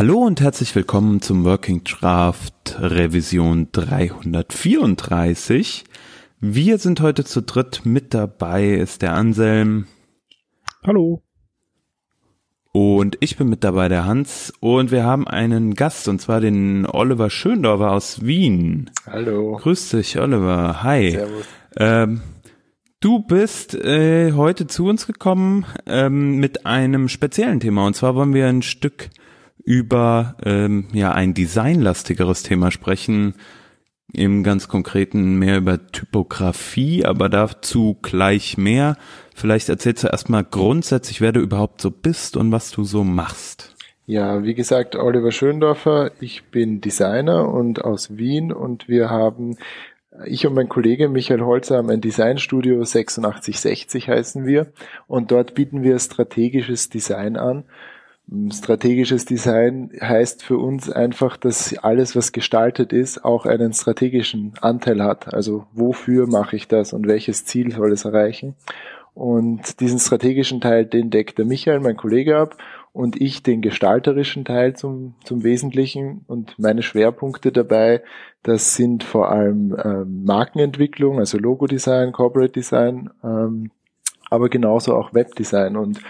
Hallo und herzlich willkommen zum Working Draft Revision 334. Wir sind heute zu dritt mit dabei, ist der Anselm. Hallo. Und ich bin mit dabei, der Hans. Und wir haben einen Gast, und zwar den Oliver Schöndorfer aus Wien. Hallo. Grüß dich, Oliver. Hi. Servus. Ähm, du bist äh, heute zu uns gekommen ähm, mit einem speziellen Thema. Und zwar wollen wir ein Stück über ähm, ja ein designlastigeres Thema sprechen. Im ganz konkreten mehr über Typografie, aber dazu gleich mehr. Vielleicht erzählst du erstmal grundsätzlich, wer du überhaupt so bist und was du so machst. Ja, wie gesagt, Oliver Schöndorfer. Ich bin Designer und aus Wien und wir haben, ich und mein Kollege Michael Holzer haben ein Designstudio 8660 heißen wir und dort bieten wir strategisches Design an. Strategisches Design heißt für uns einfach, dass alles, was gestaltet ist, auch einen strategischen Anteil hat. Also wofür mache ich das und welches Ziel soll es erreichen? Und diesen strategischen Teil, den deckt der Michael, mein Kollege, ab und ich den gestalterischen Teil zum, zum Wesentlichen. Und meine Schwerpunkte dabei, das sind vor allem ähm, Markenentwicklung, also Logo-Design, Corporate Design, ähm, aber genauso auch Webdesign und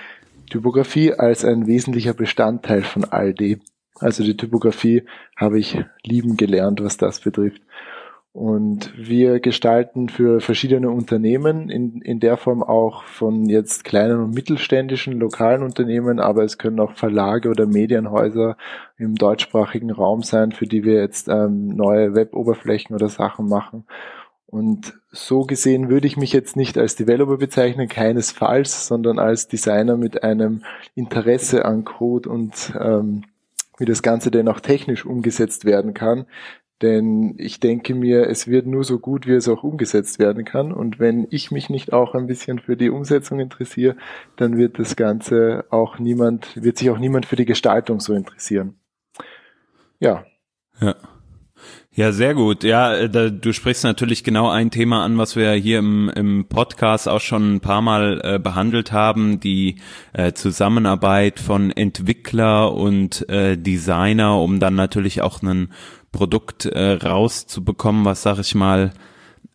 Typografie als ein wesentlicher Bestandteil von all dem. Also die Typografie habe ich lieben gelernt, was das betrifft. Und wir gestalten für verschiedene Unternehmen in, in der Form auch von jetzt kleinen und mittelständischen lokalen Unternehmen, aber es können auch Verlage oder Medienhäuser im deutschsprachigen Raum sein, für die wir jetzt ähm, neue Web-Oberflächen oder Sachen machen. Und so gesehen würde ich mich jetzt nicht als Developer bezeichnen, keinesfalls, sondern als Designer mit einem Interesse an Code und ähm, wie das Ganze denn auch technisch umgesetzt werden kann. Denn ich denke mir, es wird nur so gut, wie es auch umgesetzt werden kann. Und wenn ich mich nicht auch ein bisschen für die Umsetzung interessiere, dann wird das Ganze auch niemand, wird sich auch niemand für die Gestaltung so interessieren. Ja. Ja. Ja, sehr gut. Ja, äh, da, du sprichst natürlich genau ein Thema an, was wir hier im, im Podcast auch schon ein paar Mal äh, behandelt haben, die äh, Zusammenarbeit von Entwickler und äh, Designer, um dann natürlich auch ein Produkt äh, rauszubekommen, was, sag ich mal,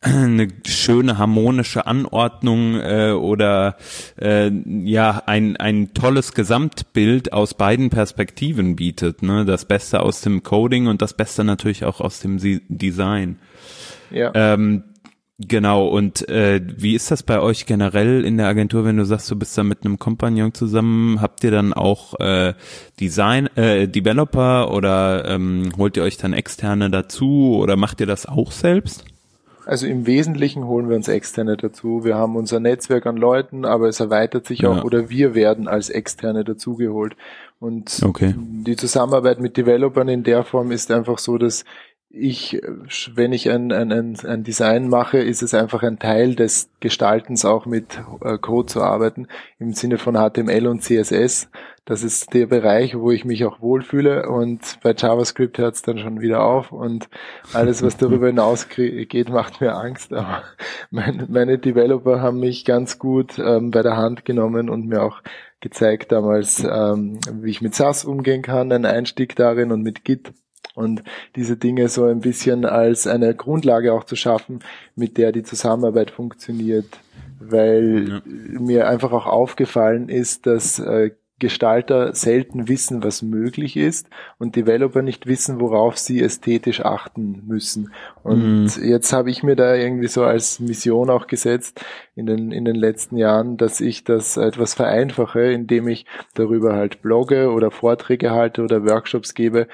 eine schöne harmonische Anordnung äh, oder äh, ja ein ein tolles Gesamtbild aus beiden Perspektiven bietet, ne? Das Beste aus dem Coding und das Beste natürlich auch aus dem Design. Ja. Ähm, genau. Und äh, wie ist das bei euch generell in der Agentur, wenn du sagst, du bist da mit einem Kompagnon zusammen? Habt ihr dann auch äh, Design äh, Developer oder ähm, holt ihr euch dann externe dazu oder macht ihr das auch selbst? Also im Wesentlichen holen wir uns Externe dazu. Wir haben unser Netzwerk an Leuten, aber es erweitert sich auch Ja. oder wir werden als Externe dazugeholt. Und Okay. die Zusammenarbeit mit Developern in der Form ist einfach so, dass ich, wenn ich ein, ein, ein, ein Design mache, ist es einfach ein Teil des Gestaltens auch mit äh, Code zu arbeiten, im Sinne von HTML und CSS. Das ist der Bereich, wo ich mich auch wohlfühle und bei JavaScript hört es dann schon wieder auf und alles, was darüber hinaus geht, macht mir Angst. Aber meine, meine Developer haben mich ganz gut ähm, bei der Hand genommen und mir auch gezeigt damals, ähm, wie ich mit SAS umgehen kann, einen Einstieg darin und mit Git und diese Dinge so ein bisschen als eine Grundlage auch zu schaffen, mit der die Zusammenarbeit funktioniert, weil Ja. mir einfach auch aufgefallen ist, dass äh, Gestalter selten wissen, was möglich ist und Developer nicht wissen, worauf sie ästhetisch achten müssen. Und jetzt habe ich mir da irgendwie so als Mission auch gesetzt in den, in den letzten Jahren, dass ich das etwas vereinfache, indem ich darüber halt blogge oder Vorträge halte oder Workshops gebe,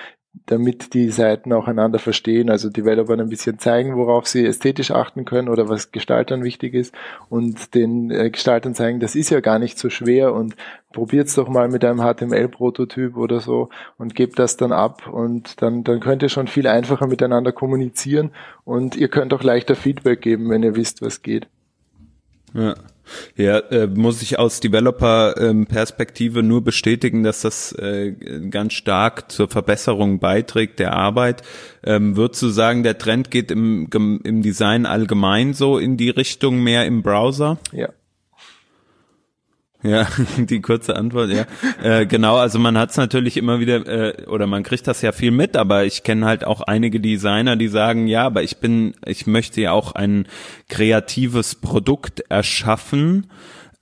damit die Seiten auch einander verstehen, also Developern ein bisschen zeigen, worauf sie ästhetisch achten können oder was Gestaltern wichtig ist und den äh, Gestaltern zeigen, das ist ja gar nicht so schwer und probiert's doch mal mit einem HTML-Prototyp oder so und gebt das dann ab und dann, dann könnt ihr schon viel einfacher miteinander kommunizieren und ihr könnt auch leichter Feedback geben, wenn ihr wisst, was geht. Ja, ja äh, muss ich aus Developer-Perspektive nur bestätigen, dass das äh, ganz stark zur Verbesserung beiträgt der Arbeit. Ähm, würdest du sagen, der Trend geht im, im Design allgemein so in die Richtung mehr im Browser? Ja. Ja, die kurze Antwort, ja. Äh, genau, also man hat es natürlich immer wieder, äh, oder man kriegt das ja viel mit, aber ich kenne halt auch einige Designer, die sagen, ja, aber ich bin, ich möchte ja auch ein kreatives Produkt erschaffen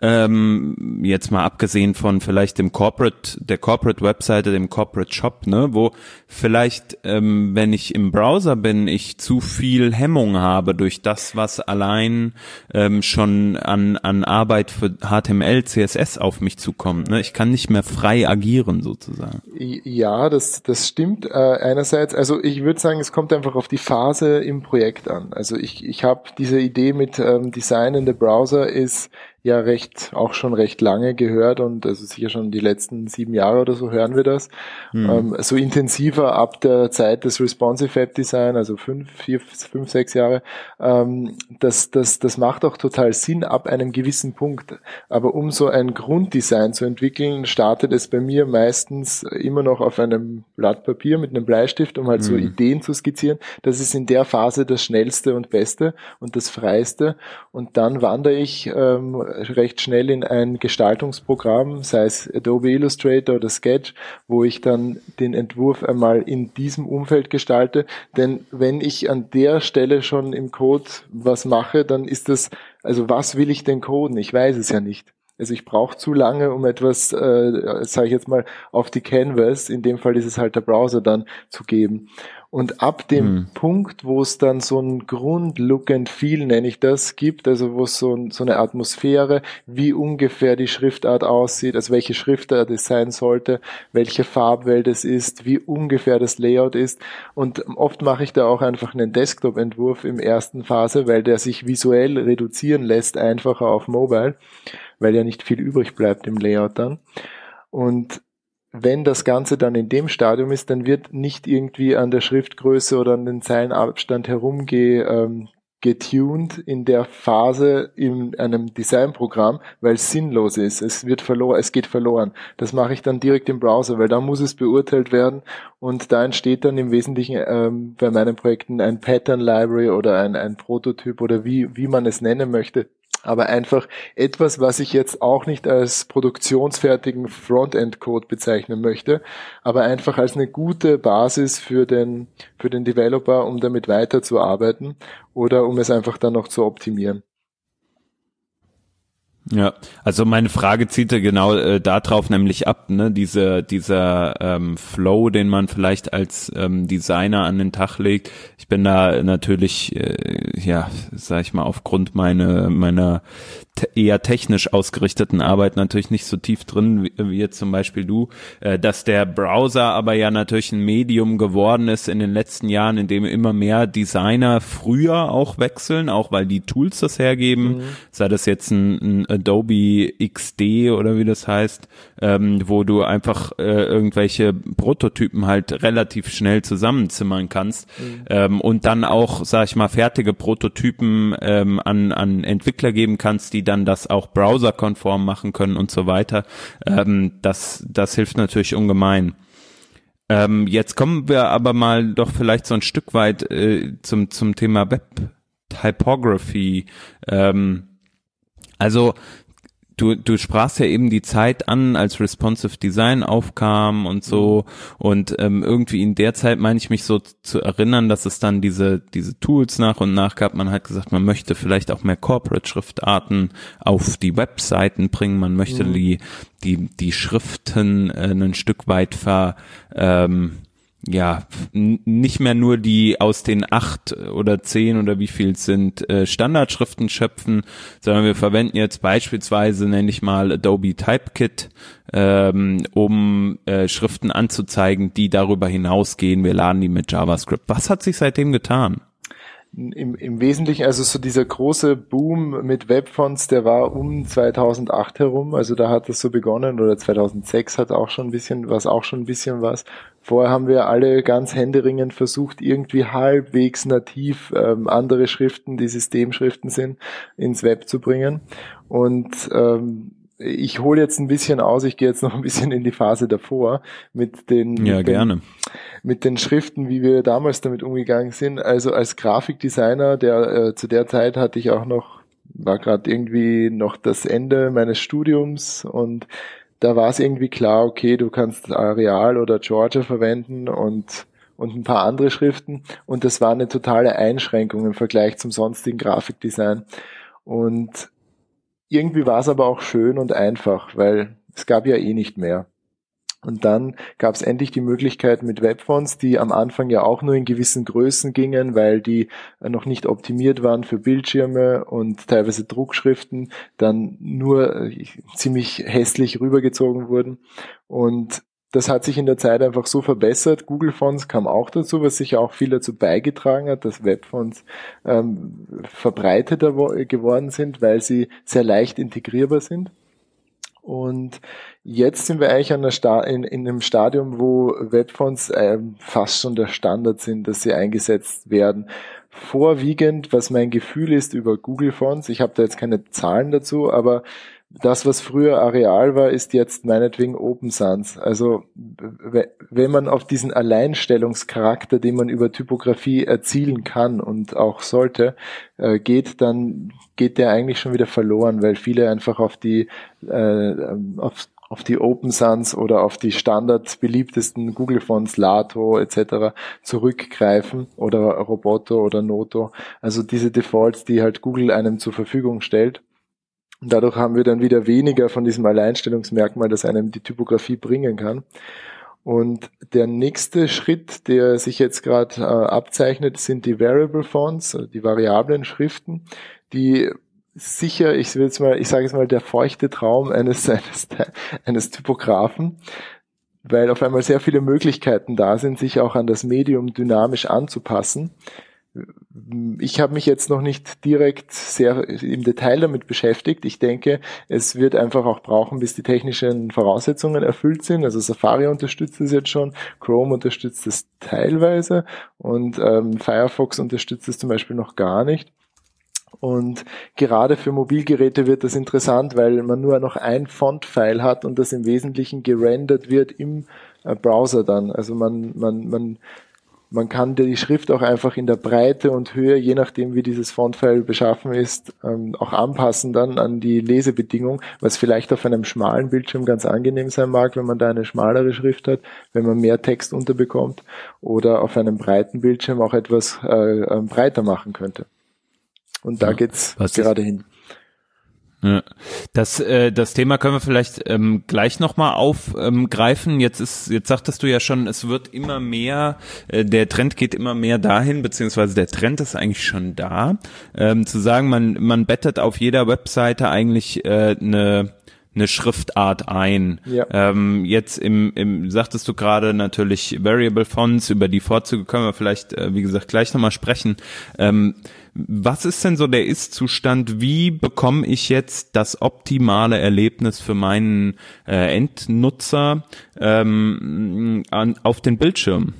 ähm, jetzt mal abgesehen von vielleicht dem Corporate, der Corporate Webseite, dem Corporate Shop, ne, wo vielleicht, ähm, wenn ich im Browser bin, ich zu viel Hemmung habe durch das, was allein ähm, schon an, an Arbeit für HTML, CSS auf mich zukommt. Ne? Ich kann nicht mehr frei agieren sozusagen. Ja, das, das stimmt äh, einerseits. Also ich würde sagen, es kommt einfach auf die Phase im Projekt an. Also ich, ich habe diese Idee mit ähm, Design in the Browser ist ja recht, auch schon recht lange gehört und also sicher schon die letzten sieben Jahre oder so hören wir das. Mhm. Ähm, so intensiver ab der Zeit des Responsive App Design, also fünf, vier, fünf, sechs Jahre. Ähm, das, das, das macht auch total Sinn ab einem gewissen Punkt. Aber um so ein Grunddesign zu entwickeln, startet es bei mir meistens immer noch auf einem Blatt Papier mit einem Bleistift, um halt mhm. so Ideen zu skizzieren. Das ist in der Phase das schnellste und beste und das freiste. Und dann wandere ich ähm, recht schnell in ein Gestaltungsprogramm, sei es Adobe Illustrator oder Sketch, wo ich dann den Entwurf einmal in diesem Umfeld gestalte. Denn wenn ich an der Stelle schon im Code was mache, dann ist das, also was will ich denn coden? Ich weiß es ja nicht. Also ich brauche zu lange, um etwas, äh, sage ich jetzt mal, auf die Canvas, in dem Fall ist es halt der Browser dann zu geben. Und ab dem hm. Punkt, wo es dann so ein Grund-Look and Feel, nenne ich das, gibt, also wo es so, so eine Atmosphäre, wie ungefähr die Schriftart aussieht, also welche Schriftart es sein sollte, welche Farbwelt es ist, wie ungefähr das Layout ist. Und oft mache ich da auch einfach einen Desktop-Entwurf im ersten Phase, weil der sich visuell reduzieren lässt, einfacher auf Mobile, weil ja nicht viel übrig bleibt im Layout dann. Und wenn das Ganze dann in dem Stadium ist, dann wird nicht irgendwie an der Schriftgröße oder an den Zeilenabstand herumge, ähm, getuned in der Phase in einem Designprogramm, weil es sinnlos ist. Es wird verloren, es geht verloren. Das mache ich dann direkt im Browser, weil da muss es beurteilt werden und da entsteht dann im Wesentlichen ähm, bei meinen Projekten ein Pattern Library oder ein, ein Prototyp oder wie, wie man es nennen möchte, aber einfach etwas, was ich jetzt auch nicht als produktionsfertigen Frontend-Code bezeichnen möchte, aber einfach als eine gute Basis für den, für den Developer, um damit weiterzuarbeiten oder um es einfach dann noch zu optimieren. Ja, also meine Frage zielte genau äh, darauf nämlich ab, ne, diese, dieser ähm, Flow, den man vielleicht als ähm, Designer an den Tag legt. Ich bin da natürlich, äh, ja, sag ich mal, aufgrund meine, meiner eher technisch ausgerichteten Arbeit natürlich nicht so tief drin, wie, wie jetzt zum Beispiel du, äh, dass der Browser aber ja natürlich ein Medium geworden ist in den letzten Jahren, in dem immer mehr Designer früher auch wechseln, auch weil die Tools das hergeben, mhm. sei das jetzt ein, ein, Adobe XD oder wie das heißt, ähm, wo du einfach äh, irgendwelche Prototypen halt relativ schnell zusammenzimmern kannst mhm. ähm, und dann auch, sag ich mal, fertige Prototypen ähm, an, an Entwickler geben kannst, die dann das auch browserkonform machen können und so weiter. Ähm, das, das hilft natürlich ungemein. Ähm, jetzt kommen wir aber mal doch vielleicht so ein Stück weit äh, zum, zum Thema Web Typography. Ähm, also du, du sprachst ja eben die Zeit an, als Responsive Design aufkam und so. Und ähm, irgendwie in der Zeit meine ich mich so zu erinnern, dass es dann diese, diese Tools nach und nach gab. Man hat gesagt, man möchte vielleicht auch mehr Corporate-Schriftarten auf die Webseiten bringen. Man möchte mhm. die, die, die Schriften äh, ein Stück weit ver, ähm, ja, nicht mehr nur die aus den acht oder zehn oder wie viel sind äh, Standardschriften schöpfen, sondern wir verwenden jetzt beispielsweise, nenne ich mal Adobe Typekit, ähm, um äh, Schriften anzuzeigen, die darüber hinausgehen. Wir laden die mit JavaScript. Was hat sich seitdem getan? im, im Wesentlichen, also so dieser große Boom mit Webfonts, der war um 2008 herum, also da hat das so begonnen oder 2006 hat auch schon ein bisschen was, auch schon ein bisschen was. Vorher haben wir alle ganz händeringend versucht, irgendwie halbwegs nativ ähm, andere Schriften, die Systemschriften sind, ins Web zu bringen. Und ähm, ich hole jetzt ein bisschen aus, ich gehe jetzt noch ein bisschen in die Phase davor mit den, ja, mit gerne. mit den Schriften, wie wir damals damit umgegangen sind. Also als Grafikdesigner, der äh, zu der Zeit hatte ich auch noch war gerade irgendwie noch das Ende meines Studiums und da war es irgendwie klar, okay, du kannst Areal oder Georgia verwenden und und ein paar andere Schriften und das war eine totale Einschränkung im Vergleich zum sonstigen Grafikdesign und irgendwie war es aber auch schön und einfach, weil es gab ja eh nicht mehr. Und dann gab es endlich die Möglichkeit mit Webfonts, die am Anfang ja auch nur in gewissen Größen gingen, weil die noch nicht optimiert waren für Bildschirme und teilweise Druckschriften, dann nur äh, ziemlich hässlich rübergezogen wurden. Und das hat sich in der Zeit einfach so verbessert. Google Fonts kam auch dazu, was sicher auch viel dazu beigetragen hat, dass Webfonts ähm, verbreiteter geworden sind, weil sie sehr leicht integrierbar sind. Und jetzt sind wir eigentlich an der Sta in, in einem Stadium, wo Webfonts ähm, fast schon der Standard sind, dass sie eingesetzt werden. Vorwiegend, was mein Gefühl ist über Google Fonts, ich habe da jetzt keine Zahlen dazu, aber das, was früher Areal war, ist jetzt meinetwegen Open Sans. Also wenn man auf diesen Alleinstellungscharakter, den man über Typografie erzielen kann und auch sollte, äh, geht, dann geht der eigentlich schon wieder verloren, weil viele einfach auf die äh, auf, auf die Open Sans oder auf die standard beliebtesten Google Fonts, Lato etc. zurückgreifen oder Roboto oder Noto. Also diese Defaults, die halt Google einem zur Verfügung stellt. Und dadurch haben wir dann wieder weniger von diesem Alleinstellungsmerkmal, das einem die Typografie bringen kann. Und der nächste Schritt, der sich jetzt gerade äh, abzeichnet, sind die Variable Fonts, also die variablen Schriften, die sicher, ich will jetzt mal, ich sage jetzt mal, der feuchte Traum eines, eines, eines Typografen, weil auf einmal sehr viele Möglichkeiten da sind, sich auch an das Medium dynamisch anzupassen ich habe mich jetzt noch nicht direkt sehr im Detail damit beschäftigt. Ich denke, es wird einfach auch brauchen, bis die technischen Voraussetzungen erfüllt sind. Also Safari unterstützt es jetzt schon, Chrome unterstützt es teilweise und ähm, Firefox unterstützt es zum Beispiel noch gar nicht. Und gerade für Mobilgeräte wird das interessant, weil man nur noch ein Font-File hat und das im Wesentlichen gerendert wird im äh, Browser dann. Also man, man, man man kann die Schrift auch einfach in der Breite und Höhe, je nachdem wie dieses Fontfile beschaffen ist, ähm, auch anpassen dann an die Lesebedingung, was vielleicht auf einem schmalen Bildschirm ganz angenehm sein mag, wenn man da eine schmalere Schrift hat, wenn man mehr Text unterbekommt oder auf einem breiten Bildschirm auch etwas äh, ähm, breiter machen könnte. Und da ja, geht's gerade hin. Ja. Das, äh, das Thema können wir vielleicht ähm, gleich nochmal aufgreifen. Ähm, jetzt ist, jetzt sagtest du ja schon, es wird immer mehr, äh, der Trend geht immer mehr dahin, beziehungsweise der Trend ist eigentlich schon da, ähm, zu sagen, man, man bettet auf jeder Webseite eigentlich äh, eine eine Schriftart ein. Ja. Ähm, jetzt im, im, sagtest du gerade natürlich Variable Fonts, über die Vorzüge können wir vielleicht, äh, wie gesagt, gleich nochmal sprechen. Ähm, was ist denn so der Ist-Zustand? Wie bekomme ich jetzt das optimale Erlebnis für meinen äh, Endnutzer ähm, an, auf den Bildschirm?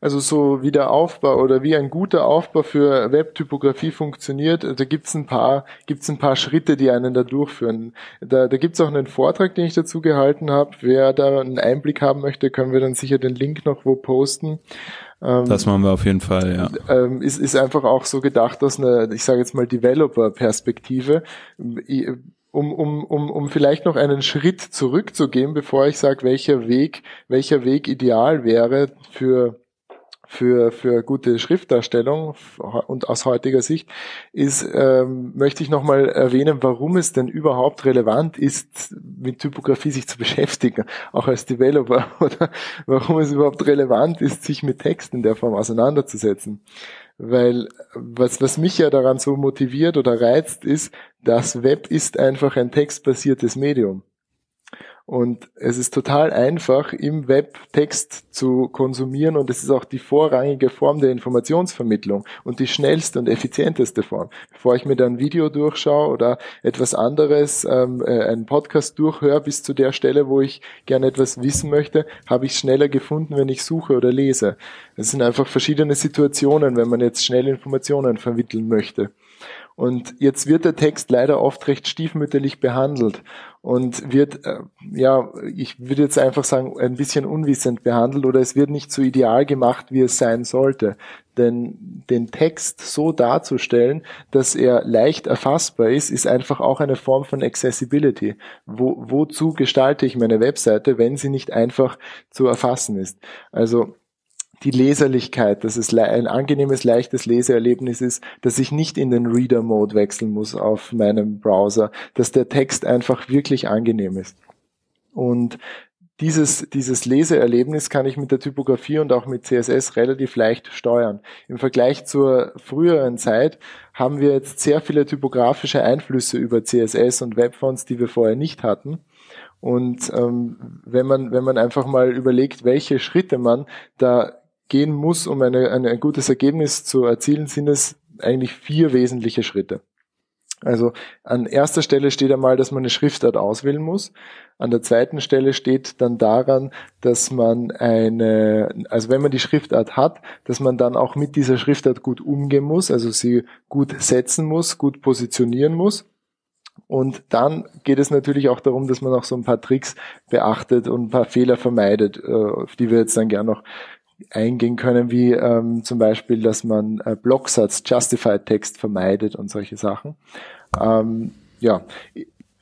Also so wie der Aufbau oder wie ein guter Aufbau für Webtypografie funktioniert, da gibt's ein paar, gibt's ein paar Schritte, die einen da durchführen. Da, da gibt's auch einen Vortrag, den ich dazu gehalten habe. Wer da einen Einblick haben möchte, können wir dann sicher den Link noch wo posten. Ähm, das machen wir auf jeden Fall, ja. Ähm, ist, ist einfach auch so gedacht aus einer, ich sage jetzt mal, Developer-Perspektive. Um, um, um, um vielleicht noch einen Schritt zurückzugehen, bevor ich sage, welcher Weg, welcher Weg ideal wäre für für, für gute Schriftdarstellung und aus heutiger Sicht ist, ähm, möchte ich nochmal erwähnen, warum es denn überhaupt relevant ist, mit Typografie sich zu beschäftigen, auch als Developer, oder warum es überhaupt relevant ist, sich mit Text in der Form auseinanderzusetzen. Weil was, was mich ja daran so motiviert oder reizt, ist, das Web ist einfach ein textbasiertes Medium. Und es ist total einfach, im Web Text zu konsumieren und es ist auch die vorrangige Form der Informationsvermittlung und die schnellste und effizienteste Form. Bevor ich mir dann ein Video durchschaue oder etwas anderes, ähm, äh, einen Podcast durchhöre bis zu der Stelle, wo ich gerne etwas wissen möchte, habe ich schneller gefunden, wenn ich suche oder lese. Es sind einfach verschiedene Situationen, wenn man jetzt schnell Informationen vermitteln möchte. Und jetzt wird der Text leider oft recht stiefmütterlich behandelt und wird, äh, ja, ich würde jetzt einfach sagen, ein bisschen unwissend behandelt oder es wird nicht so ideal gemacht, wie es sein sollte. Denn den Text so darzustellen, dass er leicht erfassbar ist, ist einfach auch eine Form von Accessibility. Wo, wozu gestalte ich meine Webseite, wenn sie nicht einfach zu erfassen ist? Also die Leserlichkeit, dass es ein angenehmes, leichtes Leseerlebnis ist, dass ich nicht in den Reader-Mode wechseln muss auf meinem Browser, dass der Text einfach wirklich angenehm ist. Und dieses, dieses Leseerlebnis kann ich mit der Typografie und auch mit CSS relativ leicht steuern. Im Vergleich zur früheren Zeit haben wir jetzt sehr viele typografische Einflüsse über CSS und Webfonts, die wir vorher nicht hatten. Und ähm, wenn man wenn man einfach mal überlegt, welche Schritte man da gehen muss, um eine, eine, ein gutes Ergebnis zu erzielen, sind es eigentlich vier wesentliche Schritte. Also an erster Stelle steht einmal, dass man eine Schriftart auswählen muss. An der zweiten Stelle steht dann daran, dass man eine, also wenn man die Schriftart hat, dass man dann auch mit dieser Schriftart gut umgehen muss, also sie gut setzen muss, gut positionieren muss. Und dann geht es natürlich auch darum, dass man auch so ein paar Tricks beachtet und ein paar Fehler vermeidet, äh, auf die wir jetzt dann gerne noch eingehen können, wie ähm, zum Beispiel, dass man äh, Blocksatz, Justified Text vermeidet und solche Sachen. Ähm, ja,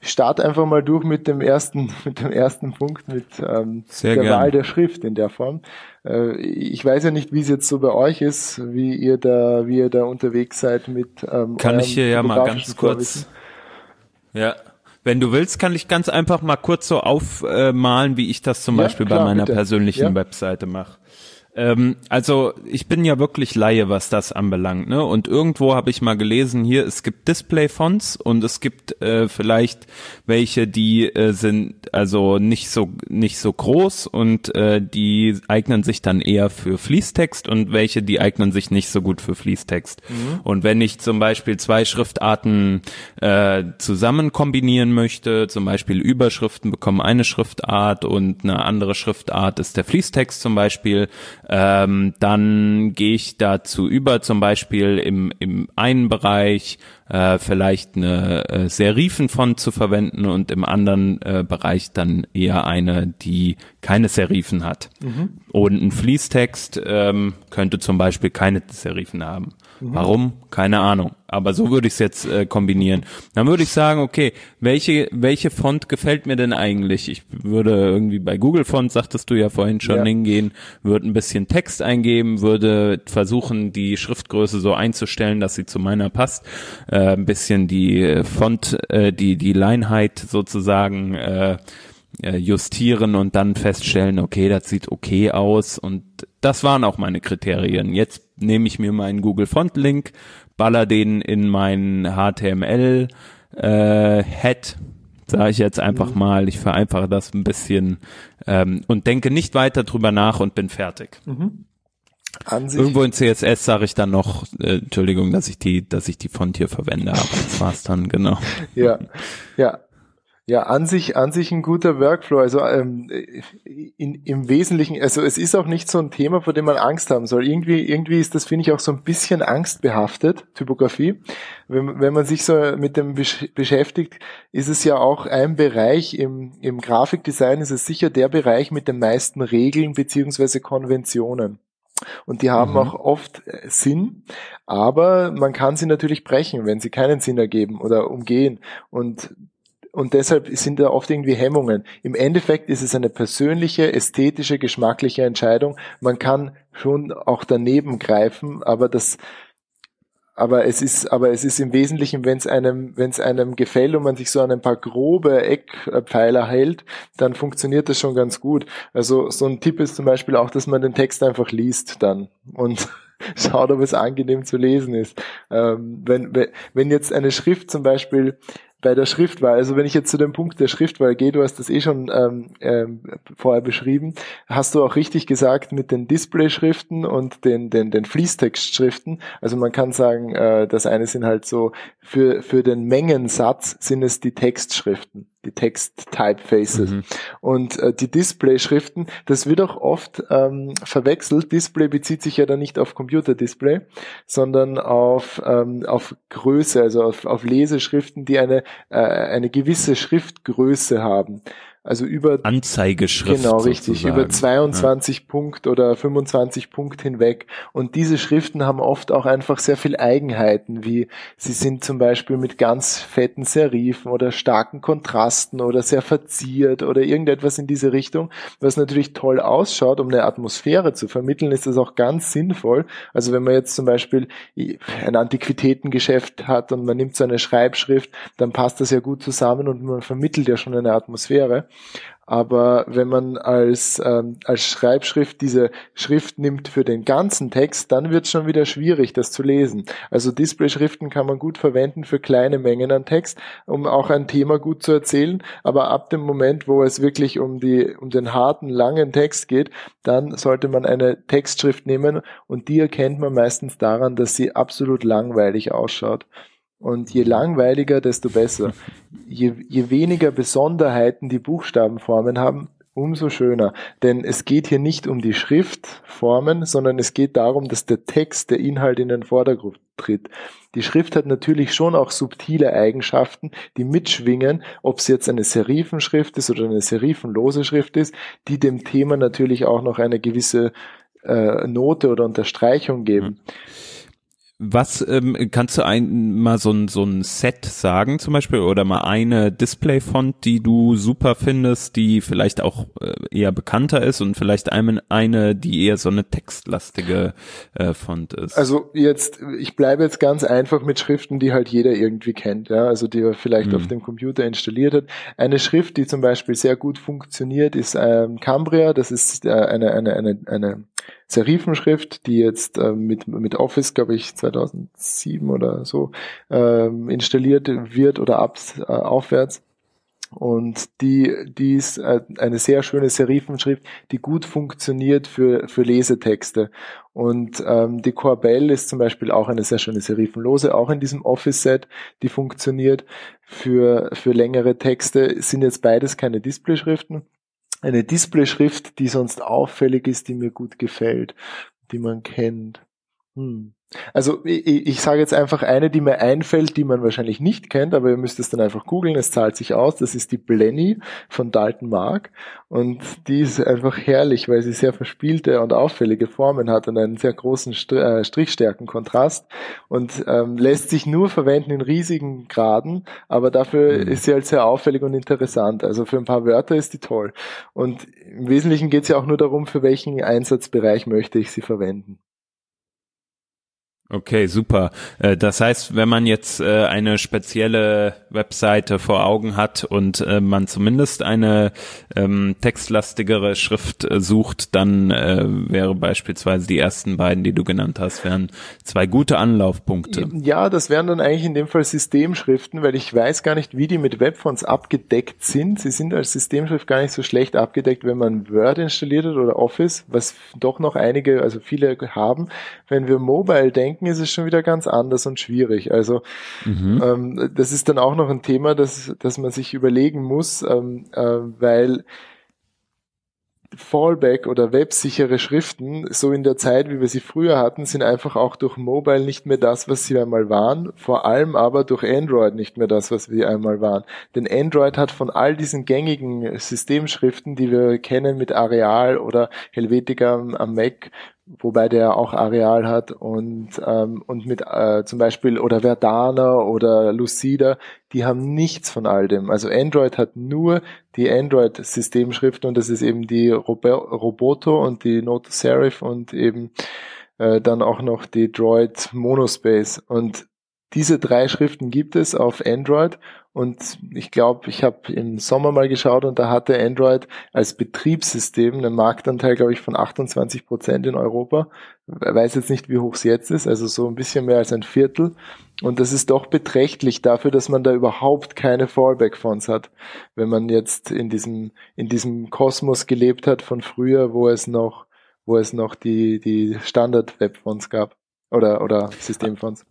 start einfach mal durch mit dem ersten, mit dem ersten Punkt, mit ähm, der gern. Wahl der Schrift in der Form. Äh, ich weiß ja nicht, wie es jetzt so bei euch ist, wie ihr da, wie ihr da unterwegs seid mit. Ähm, Kann ich hier ja mal ganz kurz. Ja, wenn du willst, kann ich ganz einfach mal kurz so aufmalen, wie ich das zum ja, Beispiel klar, bei meiner bitte. persönlichen ja. Webseite mache. Ähm, also ich bin ja wirklich Laie, was das anbelangt. Ne? Und irgendwo habe ich mal gelesen, hier es gibt Display-Fonts und es gibt äh, vielleicht welche, die äh, sind also nicht so nicht so groß und äh, die eignen sich dann eher für Fließtext und welche, die eignen sich nicht so gut für Fließtext. Mhm. Und wenn ich zum Beispiel zwei Schriftarten äh, zusammen kombinieren möchte, zum Beispiel Überschriften bekommen eine Schriftart und eine andere Schriftart ist der Fließtext zum Beispiel, ähm, dann gehe ich dazu über, zum Beispiel im, im einen Bereich äh, vielleicht eine äh, Serifenfont zu verwenden und im anderen äh, Bereich dann eher eine, die keine Serifen hat. Mhm. Und ein Fließtext ähm, könnte zum Beispiel keine Serifen haben. Mhm. Warum? Keine Ahnung. Aber so würde ich es jetzt äh, kombinieren. Dann würde ich sagen, okay, welche, welche Font gefällt mir denn eigentlich? Ich würde irgendwie bei Google Font, sagtest du ja vorhin schon, ja. hingehen, würde ein bisschen Text eingeben, würde versuchen, die Schriftgröße so einzustellen, dass sie zu meiner passt. Äh, ein bisschen die Font, äh, die, die Leinheit sozusagen äh, äh, justieren und dann feststellen, okay, das sieht okay aus und das waren auch meine Kriterien. Jetzt nehme ich mir meinen Google Font Link, baller den in meinen HTML äh, Head, sage ich jetzt einfach mhm. mal. Ich vereinfache das ein bisschen ähm, und denke nicht weiter drüber nach und bin fertig. Mhm. Irgendwo in CSS sage ich dann noch, äh, Entschuldigung, dass ich die, dass ich die Font hier verwende, aber das war's dann, genau. Ja, ja, ja, an sich, an sich ein guter Workflow. Also ähm, in, im Wesentlichen, also es ist auch nicht so ein Thema, vor dem man Angst haben soll. Irgendwie, irgendwie ist das, finde ich, auch so ein bisschen angstbehaftet, Typografie. Wenn, wenn man sich so mit dem besch beschäftigt, ist es ja auch ein Bereich im, im Grafikdesign, ist es sicher der Bereich mit den meisten Regeln beziehungsweise Konventionen. Und die haben mhm. auch oft äh, Sinn, aber man kann sie natürlich brechen, wenn sie keinen Sinn ergeben oder umgehen. Und und deshalb sind da oft irgendwie Hemmungen. Im Endeffekt ist es eine persönliche, ästhetische, geschmackliche Entscheidung. Man kann schon auch daneben greifen, aber das, aber es ist, aber es ist im Wesentlichen, wenn es einem, wenn es einem gefällt und man sich so an ein paar grobe Eckpfeiler hält, dann funktioniert das schon ganz gut. Also so ein Tipp ist zum Beispiel auch, dass man den Text einfach liest dann und schaut, ob es angenehm zu lesen ist. Ähm, wenn, wenn jetzt eine Schrift zum Beispiel bei der Schriftwahl, also wenn ich jetzt zu dem Punkt der Schriftwahl gehe, du hast das eh schon ähm, ähm, vorher beschrieben, hast du auch richtig gesagt mit den Display-Schriften und den, den, den Fließtextschriften. Also man kann sagen, äh, das eine sind halt so, für, für den Mengensatz sind es die Textschriften die Text-Typefaces. Mhm. Und äh, die Display-Schriften, das wird auch oft ähm, verwechselt. Display bezieht sich ja dann nicht auf Computer-Display, sondern auf, ähm, auf Größe, also auf, auf Leseschriften, die eine, äh, eine gewisse Schriftgröße haben. Also über Anzeigeschrift. Genau, richtig. Sozusagen. Über 22 ja. Punkt oder 25 Punkt hinweg. Und diese Schriften haben oft auch einfach sehr viel Eigenheiten, wie sie sind zum Beispiel mit ganz fetten Serifen oder starken Kontrasten oder sehr verziert oder irgendetwas in diese Richtung, was natürlich toll ausschaut, um eine Atmosphäre zu vermitteln, ist das auch ganz sinnvoll. Also wenn man jetzt zum Beispiel ein Antiquitätengeschäft hat und man nimmt so eine Schreibschrift, dann passt das ja gut zusammen und man vermittelt ja schon eine Atmosphäre. Aber wenn man als, ähm, als Schreibschrift diese Schrift nimmt für den ganzen Text, dann wird es schon wieder schwierig, das zu lesen. Also Displayschriften kann man gut verwenden für kleine Mengen an Text, um auch ein Thema gut zu erzählen. Aber ab dem Moment, wo es wirklich um die, um den harten, langen Text geht, dann sollte man eine Textschrift nehmen und die erkennt man meistens daran, dass sie absolut langweilig ausschaut. Und je langweiliger, desto besser. Je, je weniger Besonderheiten die Buchstabenformen haben, umso schöner. Denn es geht hier nicht um die Schriftformen, sondern es geht darum, dass der Text, der Inhalt in den Vordergrund tritt. Die Schrift hat natürlich schon auch subtile Eigenschaften, die mitschwingen, ob es jetzt eine Serifenschrift ist oder eine serifenlose Schrift ist, die dem Thema natürlich auch noch eine gewisse äh, Note oder Unterstreichung geben. Mhm. Was ähm, kannst du ein, mal so ein, so ein Set sagen zum Beispiel oder mal eine Display-Font, die du super findest, die vielleicht auch äh, eher bekannter ist und vielleicht eine, eine, die eher so eine textlastige äh, Font ist? Also jetzt, ich bleibe jetzt ganz einfach mit Schriften, die halt jeder irgendwie kennt, ja, also die er vielleicht mhm. auf dem Computer installiert hat. Eine Schrift, die zum Beispiel sehr gut funktioniert, ist ähm, Cambria. Das ist äh, eine, eine, eine, eine Serifenschrift, die jetzt äh, mit, mit Office, glaube ich, 2007 oder so ähm, installiert wird oder ab, äh, aufwärts. Und die, die ist äh, eine sehr schöne Serifenschrift, die gut funktioniert für, für Lesetexte. Und ähm, die Corbell ist zum Beispiel auch eine sehr schöne Serifenlose, auch in diesem Office-Set, die funktioniert für, für längere Texte. Sind jetzt beides keine Displayschriften eine Displayschrift, die sonst auffällig ist, die mir gut gefällt, die man kennt. Hm. Also ich, ich sage jetzt einfach eine, die mir einfällt, die man wahrscheinlich nicht kennt, aber ihr müsst es dann einfach googeln, es zahlt sich aus. Das ist die Blenny von Dalton Mark und die ist einfach herrlich, weil sie sehr verspielte und auffällige Formen hat und einen sehr großen äh, Strichstärkenkontrast und ähm, lässt sich nur verwenden in riesigen Graden, aber dafür mhm. ist sie halt sehr auffällig und interessant. Also für ein paar Wörter ist die toll. Und im Wesentlichen geht es ja auch nur darum, für welchen Einsatzbereich möchte ich sie verwenden. Okay, super. Äh, das heißt, wenn man jetzt äh, eine spezielle Webseite vor Augen hat und äh, man zumindest eine ähm, textlastigere Schrift sucht, dann wäre beispielsweise die ersten beiden, die du genannt hast, wären zwei gute Anlaufpunkte. Ja, das wären dann eigentlich in dem Fall Systemschriften, weil ich weiß gar nicht, wie die mit Webfonts abgedeckt sind. Sie sind als Systemschrift gar nicht so schlecht abgedeckt, wenn man Word installiert hat oder Office, was doch noch einige, also viele haben. Wenn wir Mobile denken, denken, ist es schon wieder ganz anders und schwierig. Also mhm. ähm, das ist dann auch noch ein Thema, das, das man sich überlegen muss, ähm, äh, weil Fallback oder websichere Schriften, so in der Zeit, wie wir sie früher hatten, sind einfach auch durch Mobile nicht mehr das, was sie einmal waren, vor allem aber durch Android nicht mehr das, was sie einmal waren. Denn Android hat von all diesen gängigen Systemschriften, die wir kennen mit Areal oder Helvetica am Mac, wobei der auch Areal hat und ähm, und mit äh, zum Beispiel oder Verdana oder Lucida, die haben nichts von all dem. Also Android hat nur die Android-Systemschriften und das ist eben die Roboto und die Note Serif und eben äh, dann auch noch die Droid Monospace und diese drei Schriften gibt es auf Android und ich glaube, ich habe im Sommer mal geschaut und da hatte Android als Betriebssystem einen Marktanteil, glaube ich, von 28 Prozent in Europa. Weiß jetzt nicht, wie hoch es jetzt ist, also so ein bisschen mehr als ein Viertel. Und das ist doch beträchtlich dafür, dass man da überhaupt keine Fallback-Fonts hat. Wenn man jetzt in diesem, in diesem Kosmos gelebt hat von früher, wo es noch, wo es noch die, die Standard-Web-Fonts gab. Oder, oder Systemfonts.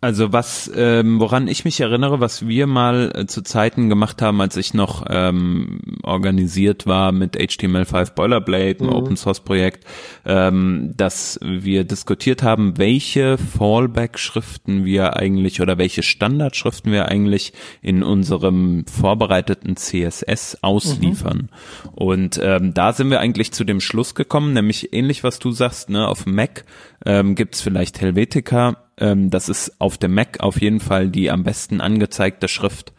Also was, ähm, woran ich mich erinnere, was wir mal äh, zu Zeiten gemacht haben, als ich noch ähm, organisiert war mit HTML5 Boilerplate, ein mhm. Open Source Projekt, ähm, dass wir diskutiert haben, welche Fallback-Schriften wir eigentlich oder welche Standardschriften wir eigentlich in unserem vorbereiteten CSS ausliefern. Mhm. Und ähm, da sind wir eigentlich zu dem Schluss gekommen, nämlich ähnlich was du sagst, ne, auf Mac ähm, gibt es vielleicht Helvetica ähm, das ist auf dem Mac auf jeden Fall die am besten angezeigte Schrift.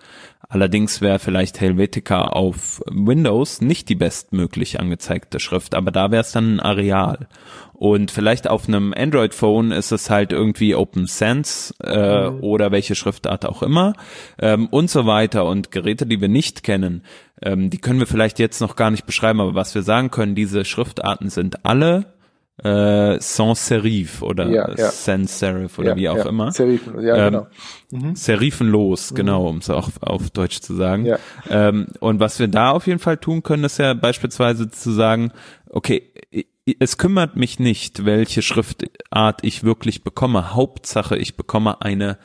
Allerdings wäre vielleicht Helvetica auf Windows nicht die bestmöglich angezeigte Schrift, aber da wäre es dann ein Areal. Und vielleicht auf einem Android-Phone ist es halt irgendwie Open Sans äh, mhm. oder welche Schriftart auch immer ähm, und so weiter. Und Geräte, die wir nicht kennen, ähm, die können wir vielleicht jetzt noch gar nicht beschreiben, aber was wir sagen können, diese Schriftarten sind alle äh, Sans Serif oder ja, ja. Sans Serif oder ja, wie auch immer. Serifen, ja, ähm, genau. Mhm. Serifenlos, mhm. genau, um es auch auf Deutsch zu sagen. Ähm, und was wir da auf jeden Fall tun können, ist ja beispielsweise zu sagen, okay, es kümmert mich nicht, welche Schriftart ich wirklich bekomme. Hauptsache, ich bekomme eine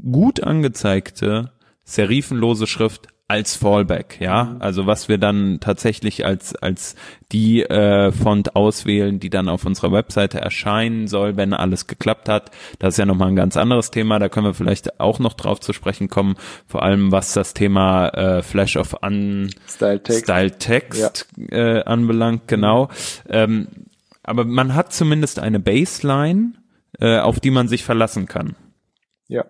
gut angezeigte serifenlose Schrift als Fallback, ja. Mhm. Also was wir dann tatsächlich als als die äh, Font auswählen, die dann auf unserer Webseite erscheinen soll, wenn alles geklappt hat. Das ist ja nochmal ein ganz anderes Thema. Da können wir vielleicht auch noch drauf zu sprechen kommen. Vor allem was das Thema äh, Flash of Un Style Text, Style -Text ja. äh, anbelangt, genau. Ähm, aber man hat zumindest eine Baseline, äh, auf die man sich verlassen kann. Ja.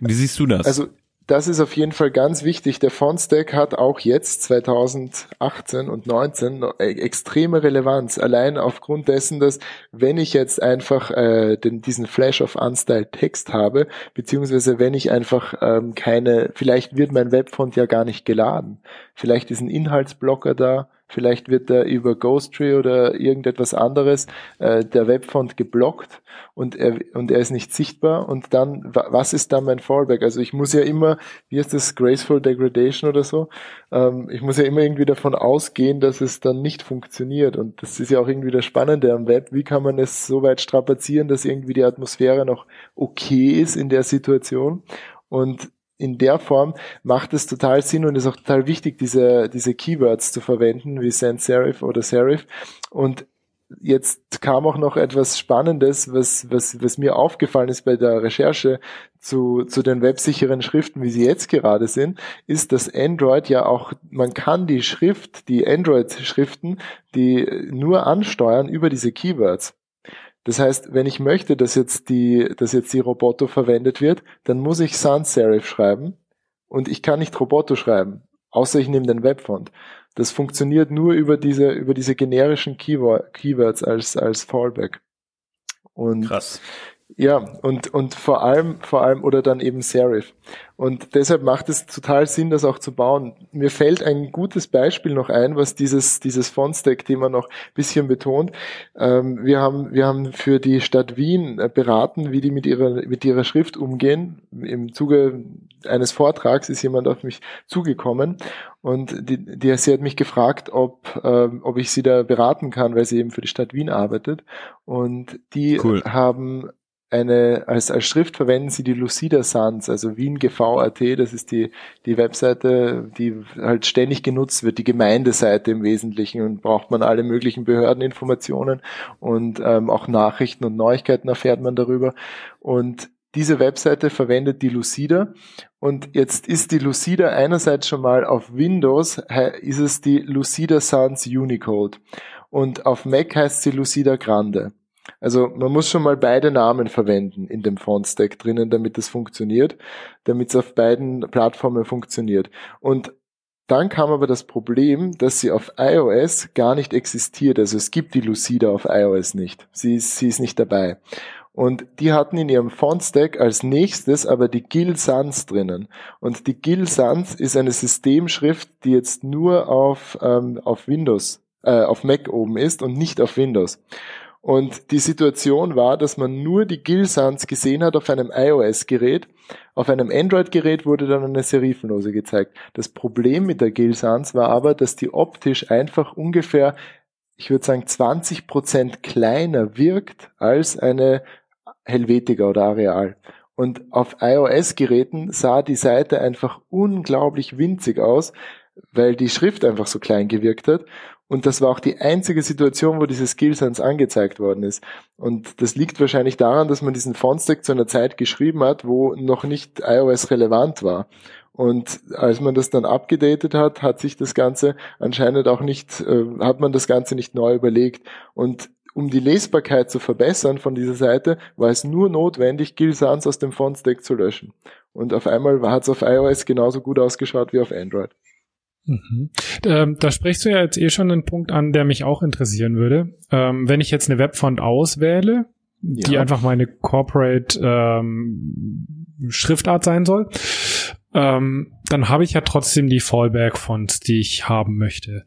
Wie siehst du das? Also das ist auf jeden Fall ganz wichtig. Der Font-Stack hat auch jetzt 2018 und 19 e-, extreme Relevanz. Allein aufgrund dessen, dass wenn ich jetzt einfach äh, den, diesen Flash of Unstyled Text habe, beziehungsweise wenn ich einfach ähm, keine, vielleicht wird mein Webfont ja gar nicht geladen. Vielleicht ist ein Inhaltsblocker da, Vielleicht wird da über Ghosttree oder irgendetwas anderes äh, der Webfont geblockt und er, und er ist nicht sichtbar. Und dann, was ist dann mein Fallback? Also ich muss ja immer, wie ist das, Graceful Degradation oder so? Ähm, ich muss ja immer irgendwie davon ausgehen, dass es dann nicht funktioniert. Und das ist ja auch irgendwie das Spannende am Web. Wie kann man es so weit strapazieren, dass irgendwie die Atmosphäre noch okay ist in der Situation? Und in der Form macht es total Sinn und ist auch total wichtig, diese, diese Keywords zu verwenden, wie Sans Serif oder Serif. Und jetzt kam auch noch etwas Spannendes, was, was, was mir aufgefallen ist bei der Recherche zu, zu den websicheren Schriften, wie sie jetzt gerade sind, ist, dass Android ja auch, man kann die Schrift, die Android-Schriften, die nur ansteuern über diese Keywords. Das heißt, wenn ich möchte, dass jetzt die, dass jetzt die Roboto verwendet wird, dann muss ich Sans Serif schreiben und ich kann nicht Roboto schreiben, außer ich nehme den Webfont. Das funktioniert nur über diese, über diese generischen Keyword, Keywords als, als Fallback. Und Krass. Ja, und, und vor allem, vor allem, oder dann eben Serif. Und deshalb macht es total Sinn, das auch zu bauen. Mir fällt ein gutes Beispiel noch ein, was dieses, dieses Font-Stack-Thema noch ein bisschen betont. Ähm, wir haben, wir haben für die Stadt Wien äh, beraten, wie die mit ihrer, mit ihrer Schrift umgehen. Im Zuge eines Vortrags ist jemand auf mich zugekommen und die, die, sie hat mich gefragt, ob, ähm, ob ich sie da beraten kann, weil sie eben für die Stadt Wien arbeitet. Und die cool. haben eine, als, als Schrift verwenden sie die Lucida Sans, also Wien GV.at, das ist die, die Webseite, die halt ständig genutzt wird, die Gemeindeseite im Wesentlichen und braucht man alle möglichen Behördeninformationen und ähm, auch Nachrichten und Neuigkeiten erfährt man darüber. Und diese Webseite verwendet die Lucida und jetzt ist die Lucida einerseits schon mal auf Windows, ist es die Lucida Sans Unicode und auf Mac heißt sie Lucida Grande. Also man muss schon mal beide Namen verwenden in dem Font-Stack drinnen, damit es funktioniert, damit es auf beiden Plattformen funktioniert. Und dann kam aber das Problem, dass sie auf iOS gar nicht existiert. Also es gibt die Lucida auf iOS nicht. Sie ist, sie ist nicht dabei. Und die hatten in ihrem Font-Stack als nächstes aber die Gil Sans drinnen. Und die Gil Sans ist eine Systemschrift, die jetzt nur auf, ähm, auf Windows, äh, auf Mac oben ist und nicht auf Windows. Und die Situation war, dass man nur die Gill-Sans gesehen hat auf einem iOS-Gerät. Auf einem Android-Gerät wurde dann eine Serifenlose gezeigt. Das Problem mit der Gill-Sans war aber, dass die optisch einfach ungefähr, ich würde sagen, 20 Prozent kleiner wirkt als eine Helvetica oder Areal. Und auf iOS-Geräten sah die Seite einfach unglaublich winzig aus, weil die Schrift einfach so klein gewirkt hat. Und das war auch die einzige Situation, wo diese Skill Sans angezeigt worden ist. Und das liegt wahrscheinlich daran, dass man diesen Font-Stack zu einer Zeit geschrieben hat, wo noch nicht iOS relevant war. Und als man das dann abgedatet hat, hat sich das Ganze anscheinend auch nicht, äh, hat man das Ganze nicht neu überlegt. Und um die Lesbarkeit zu verbessern von dieser Seite, war es nur notwendig, Gil Sans aus dem Font-Stack zu löschen. Und auf einmal hat es auf iOS genauso gut ausgeschaut wie auf Android. Mhm. Ähm, da sprichst du ja jetzt eh schon einen Punkt an, der mich auch interessieren würde. Ähm, wenn ich jetzt eine Webfont auswähle, ja. die einfach meine Corporate ähm, Schriftart sein soll, ähm, dann habe ich ja trotzdem die Fallback-Fonts, die ich haben möchte.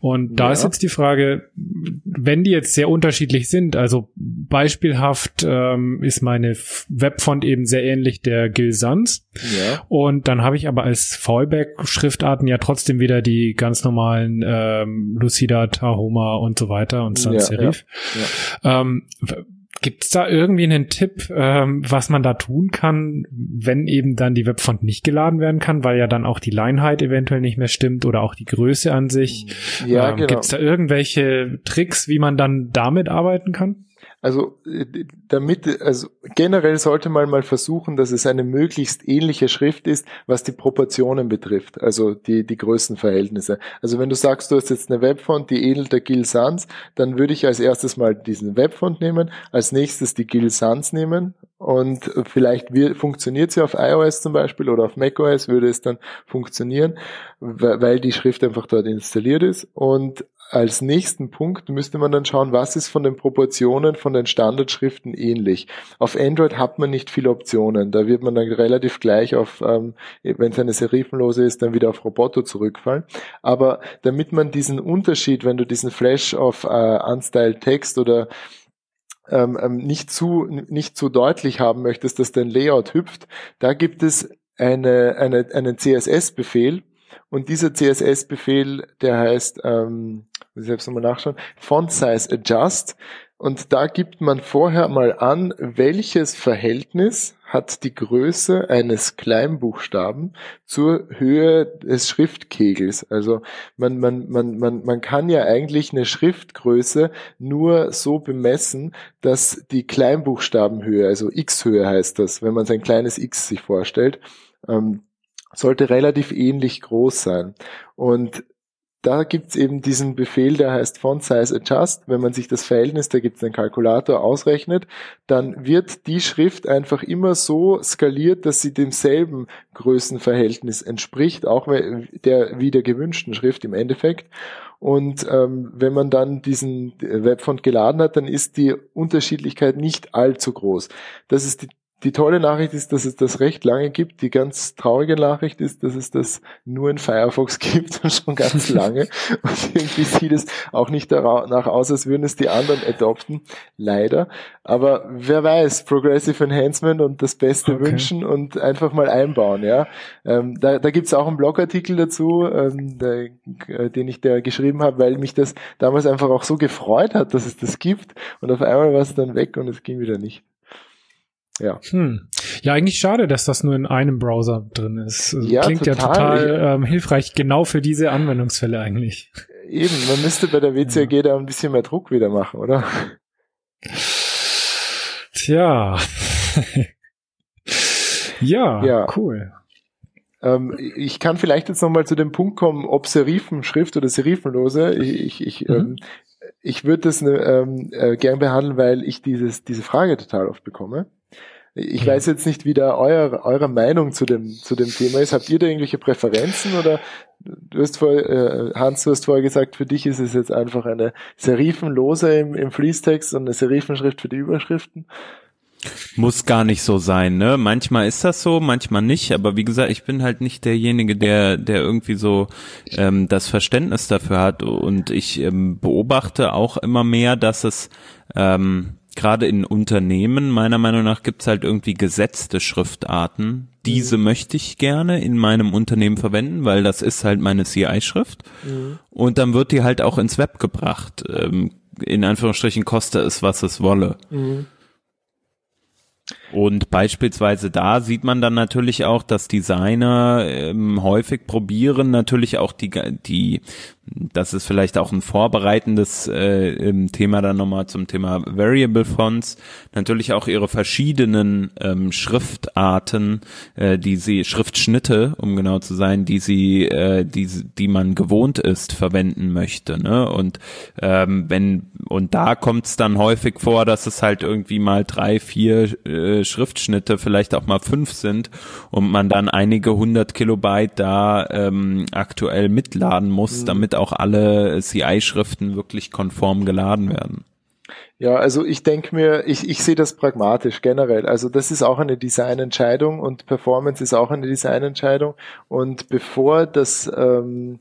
Und da ja. ist jetzt die Frage, wenn die jetzt sehr unterschiedlich sind, also beispielhaft ähm, ist meine Webfont eben sehr ähnlich der Gil Sans. Ja. Und dann habe ich aber als Fallback-Schriftarten ja trotzdem wieder die ganz normalen ähm, Lucida, Tahoma und so weiter und Sans Serif. Ja, ähm, Gibt es da irgendwie einen Tipp, ähm, was man da tun kann, wenn eben dann die Webfont nicht geladen werden kann, weil ja dann auch die Leinheit eventuell nicht mehr stimmt oder auch die Größe an sich? Ja, ähm, genau. Gibt es da irgendwelche Tricks, wie man dann damit arbeiten kann? Also äh, damit, also generell sollte man mal versuchen, dass es eine möglichst ähnliche Schrift ist, was die Proportionen betrifft, also die, die Größenverhältnisse. Also wenn du sagst, du hast jetzt eine Webfont, die ähnelt der Gil Sans, dann würde ich als erstes mal diesen Webfont nehmen, als nächstes die Gil Sans nehmen und vielleicht funktioniert sie auf iOS zum Beispiel oder auf macOS würde es dann funktionieren, weil die Schrift einfach dort installiert ist und als nächsten Punkt müsste man dann schauen, was ist von den Proportionen von den Standardschriften ähnlich. Auf Android hat man nicht viele Optionen. Da wird man dann relativ gleich auf, ähm, wenn es eine serifenlose ist, dann wieder auf Roboto zurückfallen. Aber damit man diesen Unterschied, wenn du diesen Flash auf äh, Unstyled Text oder ähm, ähm, nicht zu nicht zu deutlich haben möchtest, dass dein Layout hüpft, da gibt es eine, eine, einen CSS-Befehl, und dieser CSS-Befehl, der heißt, ähm, selbst nochmal nachschauen, Font Size Adjust. Und da gibt man vorher mal an, welches Verhältnis hat die Größe eines Kleinbuchstaben zur Höhe des Schriftkegels. Also man, man, man, man, man kann ja eigentlich eine Schriftgröße nur so bemessen, dass die Kleinbuchstabenhöhe, also X-Höhe heißt das, wenn man sein kleines X sich vorstellt, ähm, sollte relativ ähnlich groß sein. Und da gibt's eben diesen Befehl, der heißt Font Size Adjust. Wenn man sich das Verhältnis, da gibt's einen Kalkulator, ausrechnet, dann wird die Schrift einfach immer so skaliert, dass sie demselben Größenverhältnis entspricht, auch der wie der gewünschten Schrift im Endeffekt. Und ähm, wenn man dann diesen Webfont geladen hat, dann ist die Unterschiedlichkeit nicht allzu groß. Das ist die die tolle Nachricht ist, dass es das recht lange gibt. Die ganz traurige Nachricht ist, dass es das nur in Firefox gibt und schon ganz lange. Und irgendwie sieht es auch nicht danach aus, als würden es die anderen adopten. Leider. Aber wer weiß, Progressive Enhancement und das Beste okay. wünschen und einfach mal einbauen. Ja, ähm, Da, da gibt es auch einen Blogartikel dazu, ähm, der, äh, den ich da geschrieben habe, weil mich das damals einfach auch so gefreut hat, dass es das gibt. Und auf einmal war es dann weg und es ging wieder nicht. Ja. Hm. Ja, eigentlich schade, dass das nur in einem Browser drin ist. Also ja, klingt total. ja total ähm, hilfreich, genau für diese Anwendungsfälle eigentlich. Eben, man müsste bei der WCAG ja. da ein bisschen mehr Druck wieder machen, oder? Tja. ja, ja, cool. Ähm, ich kann vielleicht jetzt nochmal zu dem Punkt kommen, ob Serifenschrift oder Serifenlose. Ich, ich, mhm. ähm, ich würde das ähm, äh, gern behandeln, weil ich dieses, diese Frage total oft bekomme. Ich weiß jetzt nicht, wie da euer, eure Meinung zu dem, zu dem Thema ist. Habt ihr da irgendwelche Präferenzen oder du hast vor, äh, Hans, du hast vorher gesagt, für dich ist es jetzt einfach eine Serifenlose im, im Fließtext und eine Serifenschrift für die Überschriften? Muss gar nicht so sein, ne? Manchmal ist das so, manchmal nicht, aber wie gesagt, ich bin halt nicht derjenige, der, der irgendwie so ähm, das Verständnis dafür hat und ich ähm, beobachte auch immer mehr, dass es ähm, gerade in Unternehmen, meiner Meinung nach, gibt's halt irgendwie gesetzte Schriftarten. Diese mhm. möchte ich gerne in meinem Unternehmen verwenden, weil das ist halt meine CI-Schrift. Mhm. Und dann wird die halt auch ins Web gebracht. Ähm, in Anführungsstrichen koste es, was es wolle. Mhm. Und beispielsweise da sieht man dann natürlich auch, dass Designer ähm, häufig probieren, natürlich auch die, die das ist vielleicht auch ein vorbereitendes äh, Thema dann nochmal zum Thema Variable Fonts. Natürlich auch ihre verschiedenen ähm, Schriftarten, äh, die sie, Schriftschnitte, um genau zu sein, die sie, äh, die, die man gewohnt ist, verwenden möchte. Ne? Und ähm, wenn, und da kommt es dann häufig vor, dass es halt irgendwie mal drei, vier äh, Schriftschnitte, vielleicht auch mal fünf sind und man dann einige hundert Kilobyte da ähm, aktuell mitladen muss, mhm. damit auch alle CI-Schriften wirklich konform geladen werden. Ja, also ich denke mir, ich, ich sehe das pragmatisch generell. Also das ist auch eine Designentscheidung und Performance ist auch eine Designentscheidung. Und bevor das, ähm,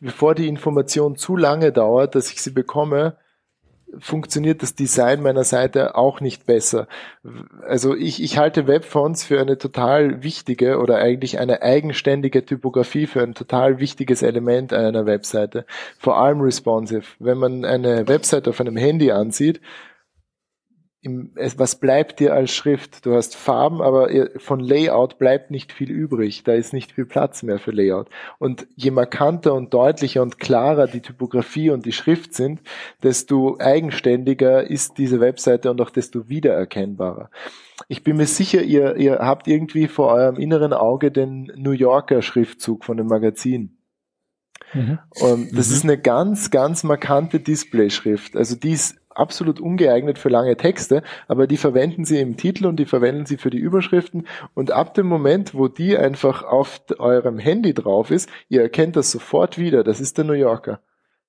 bevor die Information zu lange dauert, dass ich sie bekomme, funktioniert das Design meiner Seite auch nicht besser. Also ich, ich halte Webfonts für eine total wichtige oder eigentlich eine eigenständige Typografie für ein total wichtiges Element einer Webseite. Vor allem responsive. Wenn man eine Webseite auf einem Handy ansieht, im, was bleibt dir als Schrift? Du hast Farben, aber von Layout bleibt nicht viel übrig. Da ist nicht viel Platz mehr für Layout. Und je markanter und deutlicher und klarer die Typografie und die Schrift sind, desto eigenständiger ist diese Webseite und auch desto wiedererkennbarer. Ich bin mir sicher, ihr, ihr habt irgendwie vor eurem inneren Auge den New Yorker Schriftzug von dem Magazin. Mhm. Und das mhm. ist eine ganz, ganz markante Displayschrift. Also die ist absolut ungeeignet für lange Texte, aber die verwenden sie im Titel und die verwenden sie für die Überschriften. Und ab dem Moment, wo die einfach auf eurem Handy drauf ist, ihr erkennt das sofort wieder, das ist der New Yorker.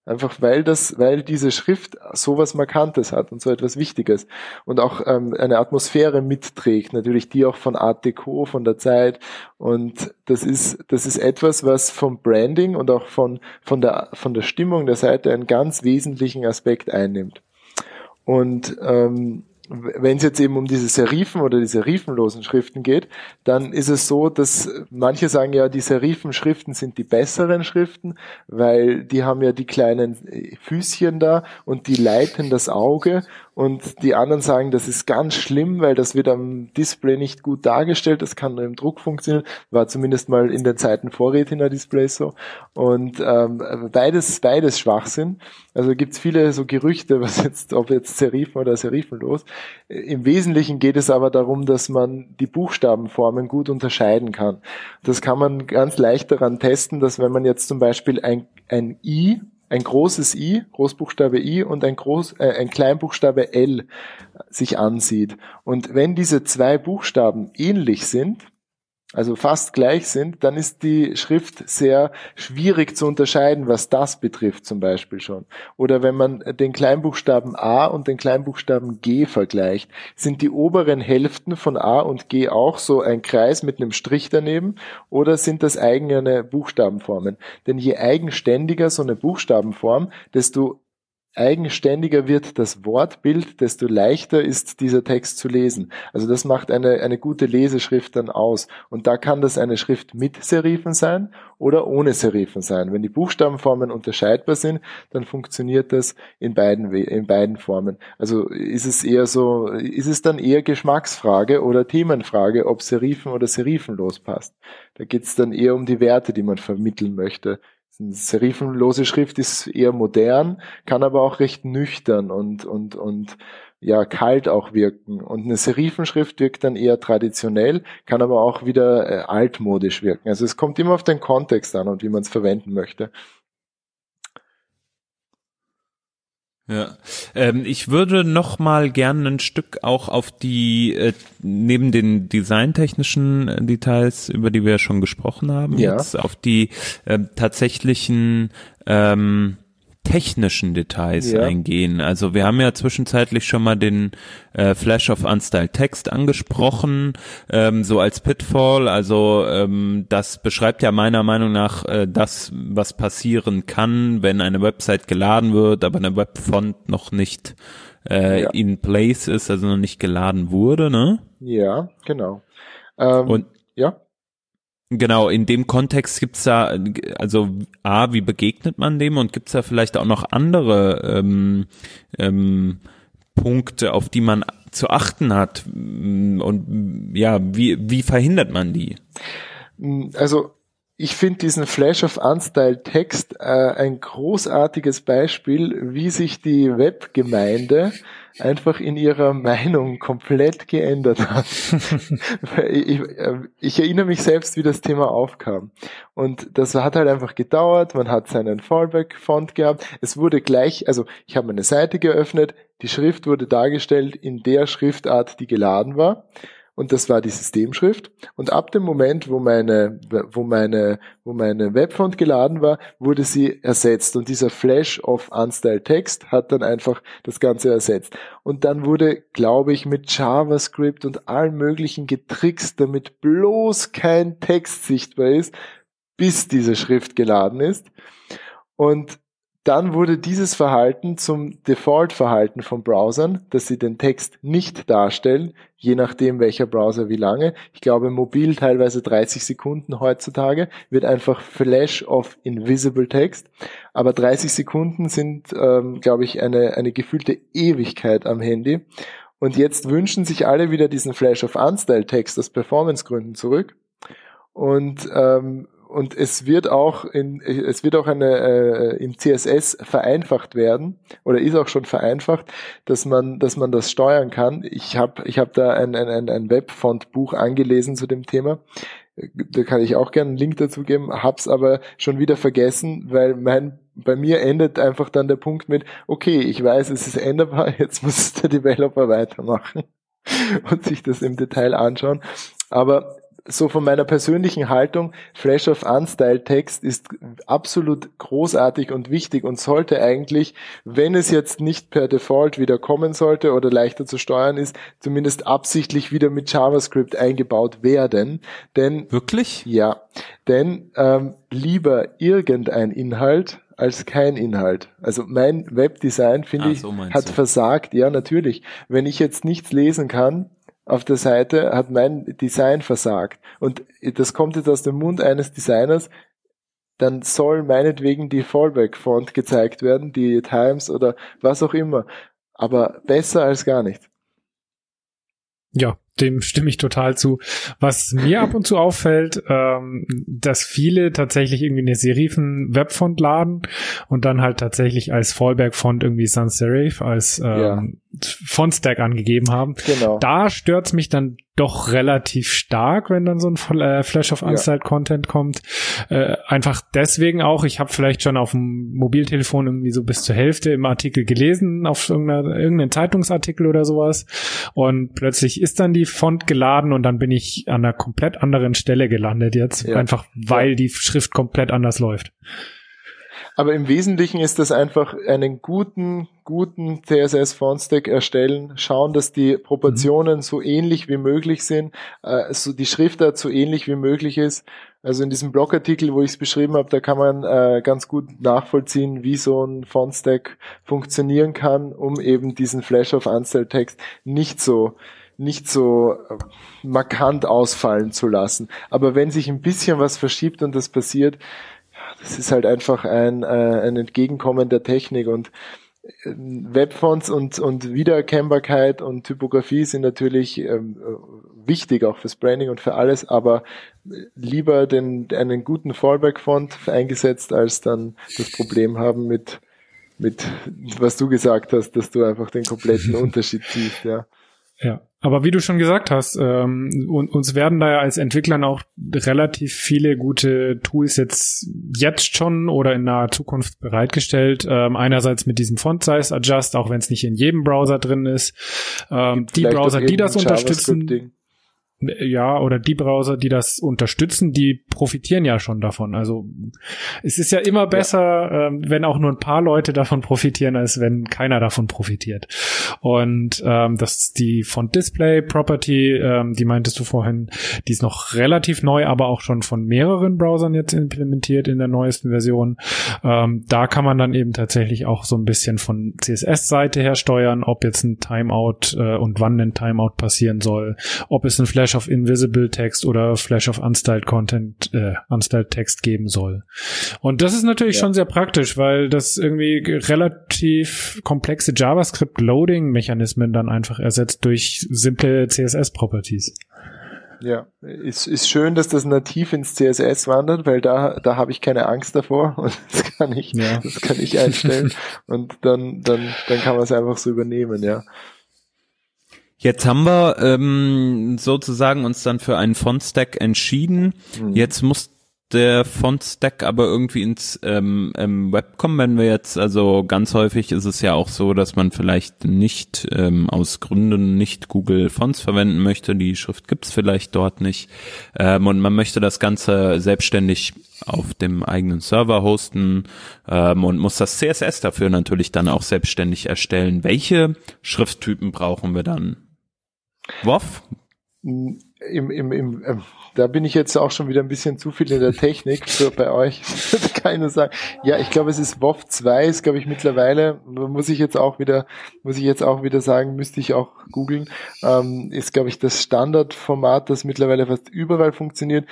Einfach weil das, weil diese Schrift sowas Markantes hat und so etwas Wichtiges. Und auch ähm, eine Atmosphäre mitträgt, natürlich die auch von Art Deco, von der Zeit. Und das ist, das ist etwas, was vom Branding und auch von, von der, von der Stimmung der Seite einen ganz wesentlichen Aspekt einnimmt. Und ähm, wenn es jetzt eben um diese Serifen oder die serifenlosen Schriften geht, dann ist es so, dass manche sagen ja, die Serifenschriften sind die besseren Schriften, weil die haben ja die kleinen Füßchen da und die leiten das Auge und die anderen sagen, das ist ganz schlimm, weil das wird am Display nicht gut dargestellt, das kann nur im Druck funktionieren, war zumindest mal in den Zeiten vor Retina-Displays so. Und ähm, beides, beides Schwachsinn. Also gibt's viele so Gerüchte, was jetzt, ob jetzt Serifen oder Serifenlos. Im Wesentlichen geht es aber darum, dass man die Buchstabenformen gut unterscheiden kann. Das kann man ganz leicht daran testen, dass wenn man jetzt zum Beispiel ein, ein I ein großes I, Großbuchstabe I und ein, Groß, äh, ein Kleinbuchstabe L sich ansieht. Und wenn diese zwei Buchstaben ähnlich sind, also fast gleich sind, dann ist die Schrift sehr schwierig zu unterscheiden, was das betrifft zum Beispiel schon. Oder wenn man den Kleinbuchstaben A und den Kleinbuchstaben G vergleicht, sind die oberen Hälften von A und G auch so ein Kreis mit einem Strich daneben oder sind das eigene Buchstabenformen? Denn je eigenständiger so eine Buchstabenform, desto eigenständiger wird das Wortbild, desto leichter ist dieser Text zu lesen. Also das macht eine, eine gute Leseschrift dann aus. Und da kann das eine Schrift mit Serifen sein oder ohne Serifen sein. Wenn die Buchstabenformen unterscheidbar sind, dann funktioniert das in beiden, in beiden Formen. Also ist es eher so, ist es dann eher Geschmacksfrage oder Themenfrage, ob Serifen oder Serifenlos passt. Da geht es dann eher um die Werte, die man vermitteln möchte serifenlose Schrift ist eher modern, kann aber auch recht nüchtern und, und, und ja, kalt auch wirken. Und eine Serifenschrift wirkt dann eher traditionell, kann aber auch wieder äh, altmodisch wirken. Also es kommt immer auf den Kontext an und wie man es verwenden möchte. Ja, ähm, ich würde noch mal gerne ein Stück auch auf die äh, neben den designtechnischen äh, Details, über die wir ja schon gesprochen haben, ja. jetzt auf die äh, tatsächlichen ähm, technischen Details ja. eingehen. Also wir haben ja zwischenzeitlich schon mal den äh, Flash of Unstyled Text angesprochen, ähm, so als Pitfall. Also ähm, das beschreibt ja meiner Meinung nach äh, das, was passieren kann, wenn eine Website geladen wird, aber eine Webfont noch nicht äh, ja. in place ist, also noch nicht geladen wurde, ne? Ja, genau. Ähm, Und ja. Genau, in dem Kontext gibt's da, also A, wie begegnet man dem und gibt's da vielleicht auch noch andere ähm, ähm, Punkte, auf die man zu achten hat? Und ja, wie, wie verhindert man die? Also ich finde diesen Flash of Unstyle Text äh, ein großartiges Beispiel, wie sich die Webgemeinde einfach in ihrer Meinung komplett geändert hat. ich, äh, ich, erinnere mich selbst, wie das Thema aufkam. Und das hat halt einfach gedauert, man hat seinen Fallback-Font gehabt. Es wurde gleich, also ich habe meine Seite geöffnet, die Schrift wurde dargestellt in der Schriftart, die geladen war und das war die Systemschrift. Und ab dem Moment, wo meine, wo meine, wo meine Webfont geladen war, wurde sie ersetzt. Und dieser Flash of Unstyled Text hat dann einfach das Ganze ersetzt. Und dann wurde, glaube ich, mit JavaScript und allen möglichen getrickst, damit bloß kein Text sichtbar ist, bis diese Schrift geladen ist. Und dann wurde dieses Verhalten zum Default-Verhalten von Browsern, dass sie den Text nicht darstellen, je nachdem welcher Browser wie lange. Ich glaube, mobil teilweise 30 Sekunden heutzutage wird einfach Flash of Invisible Text. Aber 30 Sekunden sind, ähm, glaube ich, eine, eine gefühlte Ewigkeit am Handy. Und jetzt wünschen sich alle wieder diesen Flash of Unstyle Text aus Performancegründen zurück. Und ähm, und es wird auch in, es wird auch eine äh, im CSS vereinfacht werden oder ist auch schon vereinfacht, dass man dass man das steuern kann. Ich habe ich habe da ein ein, ein Webfont-Buch angelesen zu dem Thema. Da kann ich auch gerne einen Link dazu geben, hab's aber schon wieder vergessen, weil mein bei mir endet einfach dann der Punkt mit, okay, ich weiß, es ist änderbar, jetzt muss der Developer weitermachen und sich das im Detail anschauen. Aber so von meiner persönlichen Haltung, Flash of Unstyle Text ist absolut großartig und wichtig und sollte eigentlich, wenn es jetzt nicht per Default wieder kommen sollte oder leichter zu steuern ist, zumindest absichtlich wieder mit JavaScript eingebaut werden. Denn wirklich? Ja, denn ähm, lieber irgendein Inhalt als kein Inhalt. Also mein Webdesign, finde ah, ich, so hat du. versagt. Ja, natürlich. Wenn ich jetzt nichts lesen kann, auf der Seite hat mein Design versagt. Und das kommt jetzt aus dem Mund eines Designers, dann soll meinetwegen die Fallback-Font gezeigt werden, die Times oder was auch immer. Aber besser als gar nicht. Ja, dem stimme ich total zu. Was mir ab und zu auffällt, ähm, dass viele tatsächlich irgendwie eine Serifen Webfont laden und dann halt tatsächlich als Fallback-Font irgendwie Sans Serif als ähm. Font-Stack angegeben haben. Genau. Da stört's mich dann doch relativ stark, wenn dann so ein äh, Flash of Unstyled ja. Content kommt. Äh, einfach deswegen auch, ich habe vielleicht schon auf dem Mobiltelefon irgendwie so bis zur Hälfte im Artikel gelesen, auf irgendeinen Zeitungsartikel oder sowas. Und plötzlich ist dann die Font geladen und dann bin ich an einer komplett anderen Stelle gelandet jetzt, ja. einfach weil ja. die Schrift komplett anders läuft. Aber im Wesentlichen ist das einfach einen guten, guten CSS Font Stack erstellen, schauen, dass die Proportionen mhm. so ähnlich wie möglich sind, äh, so die Schriftart so ähnlich wie möglich ist. Also in diesem Blogartikel, wo ich es beschrieben habe, da kann man äh, ganz gut nachvollziehen, wie so ein Font Stack funktionieren kann, um eben diesen Flash of Unstyle Text nicht so nicht so äh, markant ausfallen zu lassen. Aber wenn sich ein bisschen was verschiebt und das passiert, das ist halt einfach ein, äh, ein Entgegenkommen der Technik und äh, Webfonts und, und Wiedererkennbarkeit und Typografie sind natürlich ähm, wichtig, auch fürs Branding und für alles, aber lieber den, einen guten Fallback-Font eingesetzt, als dann das Problem haben mit, mit, was du gesagt hast, dass du einfach den kompletten Unterschied siehst, ja. Ja, aber wie du schon gesagt hast, ähm, uns werden da ja als Entwicklern auch relativ viele gute Tools jetzt jetzt schon oder in naher Zukunft bereitgestellt. Ähm, einerseits mit diesem Font Size Adjust, auch wenn es nicht in jedem Browser drin ist. Ähm, die Browser, die das unterstützen ja, oder die Browser, die das unterstützen, die profitieren ja schon davon. Also es ist ja immer besser, ja. Ähm, wenn auch nur ein paar Leute davon profitieren, als wenn keiner davon profitiert. Und ähm, das die Font Display Property, ähm, die meintest du vorhin, die ist noch relativ neu, aber auch schon von mehreren Browsern jetzt implementiert in der neuesten Version. Ähm, da kann man dann eben tatsächlich auch so ein bisschen von CSS-Seite her steuern, ob jetzt ein Timeout äh, und wann ein Timeout passieren soll, ob es ein Flash Flash of Invisible Text oder Flash of Unstyled Content, äh, Unstyled Text geben soll. Und das ist natürlich ja. schon sehr praktisch, weil das irgendwie relativ komplexe JavaScript-Loading-Mechanismen dann einfach ersetzt durch simple CSS-Properties. Ja, ist, ist schön, dass das nativ ins CSS wandert, weil da, da habe ich keine Angst davor und das kann ich, ja. das kann ich einstellen und dann, dann, dann kann man es einfach so übernehmen, ja. Jetzt haben wir ähm, sozusagen uns dann für einen Font-Stack entschieden. Mhm. Jetzt muss der Font-Stack aber irgendwie ins ähm, ähm, Web kommen, wenn wir jetzt, also ganz häufig ist es ja auch so, dass man vielleicht nicht ähm, aus Gründen nicht Google Fonts verwenden möchte, die Schrift gibt's vielleicht dort nicht ähm, und man möchte das Ganze selbstständig auf dem eigenen Server hosten ähm, und muss das CSS dafür natürlich dann auch selbstständig erstellen. Welche Schrifttypen brauchen wir dann? WoW? Im, im, im, ähm, da bin ich jetzt auch schon wieder ein bisschen zu viel in der Technik für bei euch. kann ich nur sagen. Ja, ich glaube, es ist WoW 2, ist glaube ich mittlerweile, muss ich jetzt auch wieder, muss ich jetzt auch wieder sagen, müsste ich auch googeln, ähm, ist glaube ich das Standardformat, das mittlerweile fast überall funktioniert.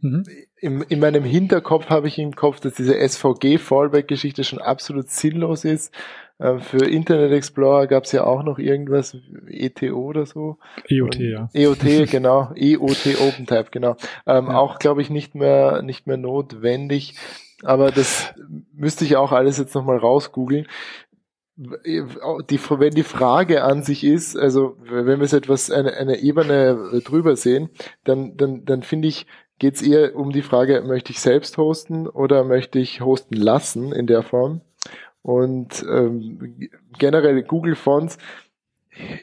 Mhm. In, in meinem Hinterkopf habe ich im Kopf, dass diese SVG-Fallback-Geschichte schon absolut sinnlos ist. Äh, für Internet Explorer gab es ja auch noch irgendwas, ETO oder so. EOT, ja. EOT, genau. EOT OpenType, genau. Ähm, ja. Auch, glaube ich, nicht mehr, nicht mehr notwendig. Aber das müsste ich auch alles jetzt nochmal rausgoogeln. Die, wenn die Frage an sich ist, also wenn wir es etwas eine, eine Ebene drüber sehen, dann, dann, dann finde ich, geht es eher um die Frage, möchte ich selbst hosten oder möchte ich hosten lassen in der Form? Und ähm, generell Google Fonts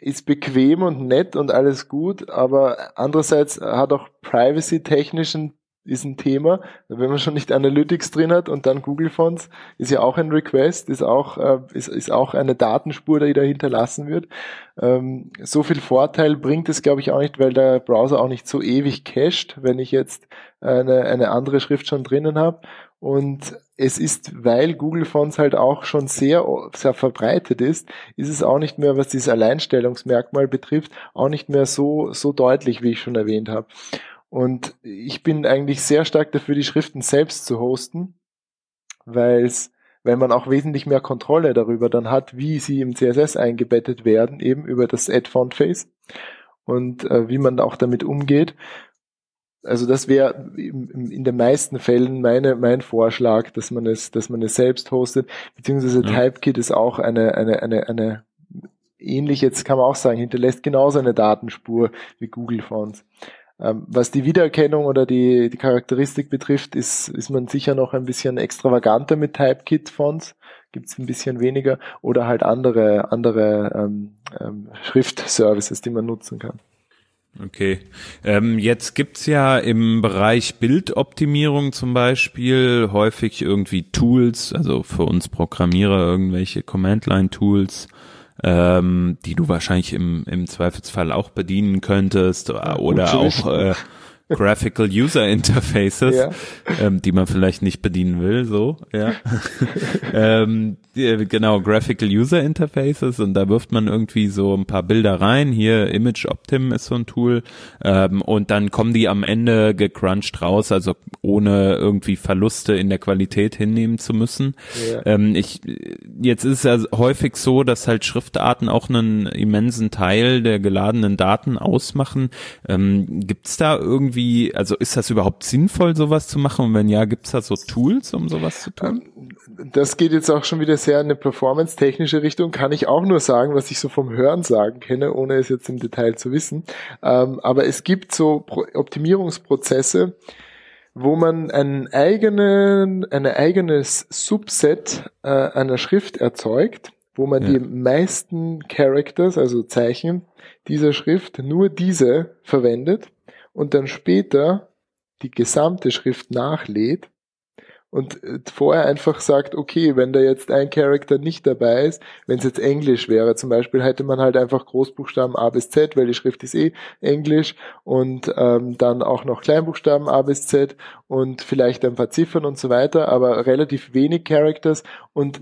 ist bequem und nett und alles gut, aber andererseits hat auch privacy-technischen ist ein Thema. Wenn man schon nicht Analytics drin hat und dann Google Fonts, ist ja auch ein Request, ist auch, äh, ist, ist auch eine Datenspur, die da hinterlassen wird. Ähm, so viel Vorteil bringt es, glaube ich, auch nicht, weil der Browser auch nicht so ewig cached, wenn ich jetzt eine, eine andere Schrift schon drinnen habe. Und es ist, weil Google Fonts halt auch schon sehr, sehr verbreitet ist, ist es auch nicht mehr, was dieses Alleinstellungsmerkmal betrifft, auch nicht mehr so, so deutlich, wie ich schon erwähnt habe. Und ich bin eigentlich sehr stark dafür, die Schriften selbst zu hosten, weil es, weil man auch wesentlich mehr Kontrolle darüber dann hat, wie sie im CSS eingebettet werden, eben über das Add Font Face und äh, wie man auch damit umgeht. Also das wäre in den meisten Fällen meine, mein Vorschlag, dass man es, dass man es selbst hostet, beziehungsweise ja. Typekit ist auch eine, eine, eine, eine ähnlich, jetzt kann man auch sagen, hinterlässt genauso eine Datenspur wie Google Fonts. Ähm, was die Wiedererkennung oder die, die Charakteristik betrifft, ist, ist man sicher noch ein bisschen extravaganter mit Typekit-Fonts, gibt es ein bisschen weniger, oder halt andere, andere ähm, ähm, Schriftservices, die man nutzen kann. Okay. Ähm, jetzt gibt's ja im Bereich Bildoptimierung zum Beispiel häufig irgendwie Tools, also für uns Programmierer irgendwelche Command-Line-Tools, ähm, die du wahrscheinlich im, im Zweifelsfall auch bedienen könntest oder, oder auch äh, Graphical User Interfaces, ja. ähm, die man vielleicht nicht bedienen will, so, ja. ähm, die, genau, Graphical User Interfaces und da wirft man irgendwie so ein paar Bilder rein. Hier Image Optim ist so ein Tool ähm, und dann kommen die am Ende gecrunched raus, also ohne irgendwie Verluste in der Qualität hinnehmen zu müssen. Ja. Ähm, ich, jetzt ist es ja häufig so, dass halt Schriftarten auch einen immensen Teil der geladenen Daten ausmachen. Ähm, Gibt es da irgendwie irgendwie, also ist das überhaupt sinnvoll, sowas zu machen? Und wenn ja, gibt's da so Tools, um sowas zu tun? Ähm, das geht jetzt auch schon wieder sehr in eine performance-technische Richtung. Kann ich auch nur sagen, was ich so vom Hören sagen kenne, ohne es jetzt im Detail zu wissen. Ähm, aber es gibt so Optimierungsprozesse, wo man einen eigenen, ein eigenes Subset äh, einer Schrift erzeugt, wo man ja. die meisten Characters, also Zeichen dieser Schrift, nur diese verwendet und dann später die gesamte Schrift nachlädt und äh, vorher einfach sagt, okay, wenn da jetzt ein Charakter nicht dabei ist, wenn es jetzt Englisch wäre, zum Beispiel hätte man halt einfach Großbuchstaben A bis Z, weil die Schrift ist eh Englisch und ähm, dann auch noch Kleinbuchstaben A bis Z und vielleicht ein paar Ziffern und so weiter, aber relativ wenig Characters und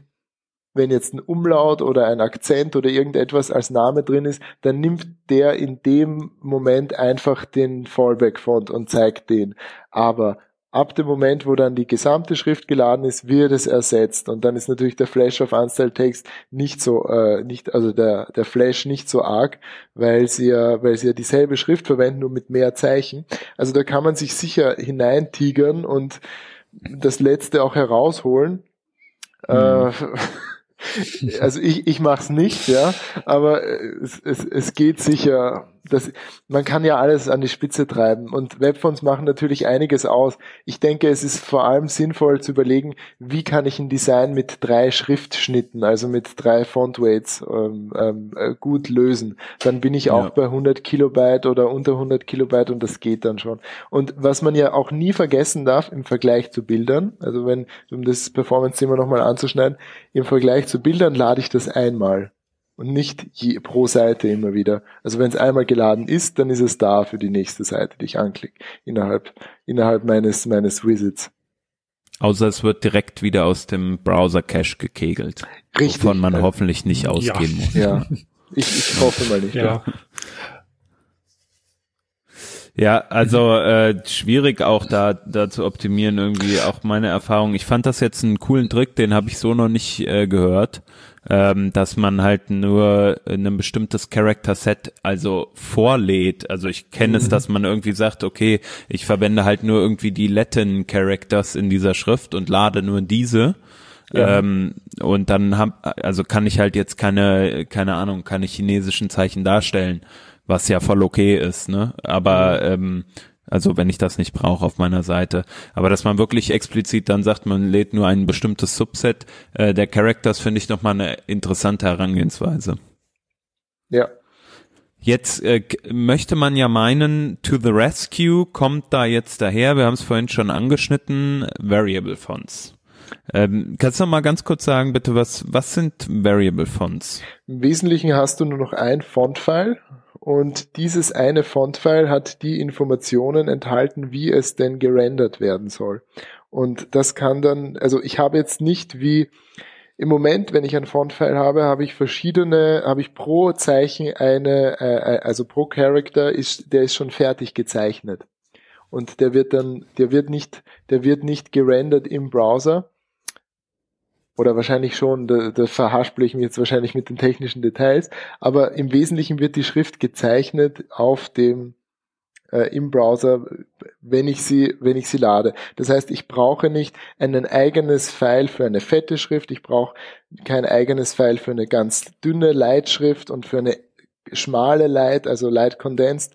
wenn jetzt ein Umlaut oder ein Akzent oder irgendetwas als Name drin ist, dann nimmt der in dem Moment einfach den Fallback-Font und zeigt den. Aber ab dem Moment, wo dann die gesamte Schrift geladen ist, wird es ersetzt. Und dann ist natürlich der Flash of Unstyled Text nicht so, äh, nicht, also der, der Flash nicht so arg, weil sie ja, weil sie ja dieselbe Schrift verwenden, nur mit mehr Zeichen. Also da kann man sich sicher hineintigern und das letzte auch herausholen. Mhm. Äh, also ich, ich mache es nicht, ja, aber es, es, es geht sicher das, man kann ja alles an die Spitze treiben und Webfonts machen natürlich einiges aus. Ich denke, es ist vor allem sinnvoll zu überlegen, wie kann ich ein Design mit drei Schriftschnitten, also mit drei Fontweights ähm, ähm, äh, gut lösen. Dann bin ich auch ja. bei 100 Kilobyte oder unter 100 Kilobyte und das geht dann schon. Und was man ja auch nie vergessen darf im Vergleich zu Bildern, also wenn, um das Performance-Thema nochmal anzuschneiden, im Vergleich zu Bildern lade ich das einmal und nicht je, pro Seite immer wieder. Also wenn es einmal geladen ist, dann ist es da für die nächste Seite, die ich anklicke, innerhalb, innerhalb meines, meines Visits. Außer es wird direkt wieder aus dem Browser-Cache gekegelt. Richtig. Wovon man hoffentlich nicht ausgehen ja. muss. Ja, ich, ich hoffe mal nicht. Ja. ja. Ja, also äh, schwierig auch da da zu optimieren irgendwie auch meine Erfahrung. Ich fand das jetzt einen coolen Trick, den habe ich so noch nicht äh, gehört ähm, dass man halt nur ein bestimmtes Character Set also vorlädt. Also ich kenne mhm. es, dass man irgendwie sagt, okay, ich verwende halt nur irgendwie die Latin Characters in dieser Schrift und lade nur diese. Ja. Ähm, und dann hab, also kann ich halt jetzt keine, keine Ahnung, keine chinesischen Zeichen darstellen, was ja voll okay ist, ne? Aber ähm, also wenn ich das nicht brauche auf meiner Seite. Aber dass man wirklich explizit dann sagt, man lädt nur ein bestimmtes Subset äh, der Characters, finde ich nochmal eine interessante Herangehensweise. Ja. Jetzt äh, möchte man ja meinen, to the rescue kommt da jetzt daher, wir haben es vorhin schon angeschnitten, Variable Fonts. Ähm, kannst du noch mal ganz kurz sagen, bitte, was, was sind Variable Fonts? Im Wesentlichen hast du nur noch ein Font-File und dieses eine Font-File hat die Informationen enthalten, wie es denn gerendert werden soll. Und das kann dann, also ich habe jetzt nicht wie im Moment, wenn ich ein Font-File habe, habe ich verschiedene, habe ich pro Zeichen eine, äh, äh, also pro Character ist, der ist schon fertig gezeichnet. Und der wird dann, der wird nicht, der wird nicht gerendert im Browser, oder wahrscheinlich schon, da, da verhaspel ich mich jetzt wahrscheinlich mit den technischen Details, aber im Wesentlichen wird die Schrift gezeichnet auf dem äh, im Browser, wenn ich sie, wenn ich sie lade. Das heißt, ich brauche nicht ein eigenes File für eine fette Schrift, ich brauche kein eigenes File für eine ganz dünne Leitschrift und für eine schmale Light, also Light Condensed.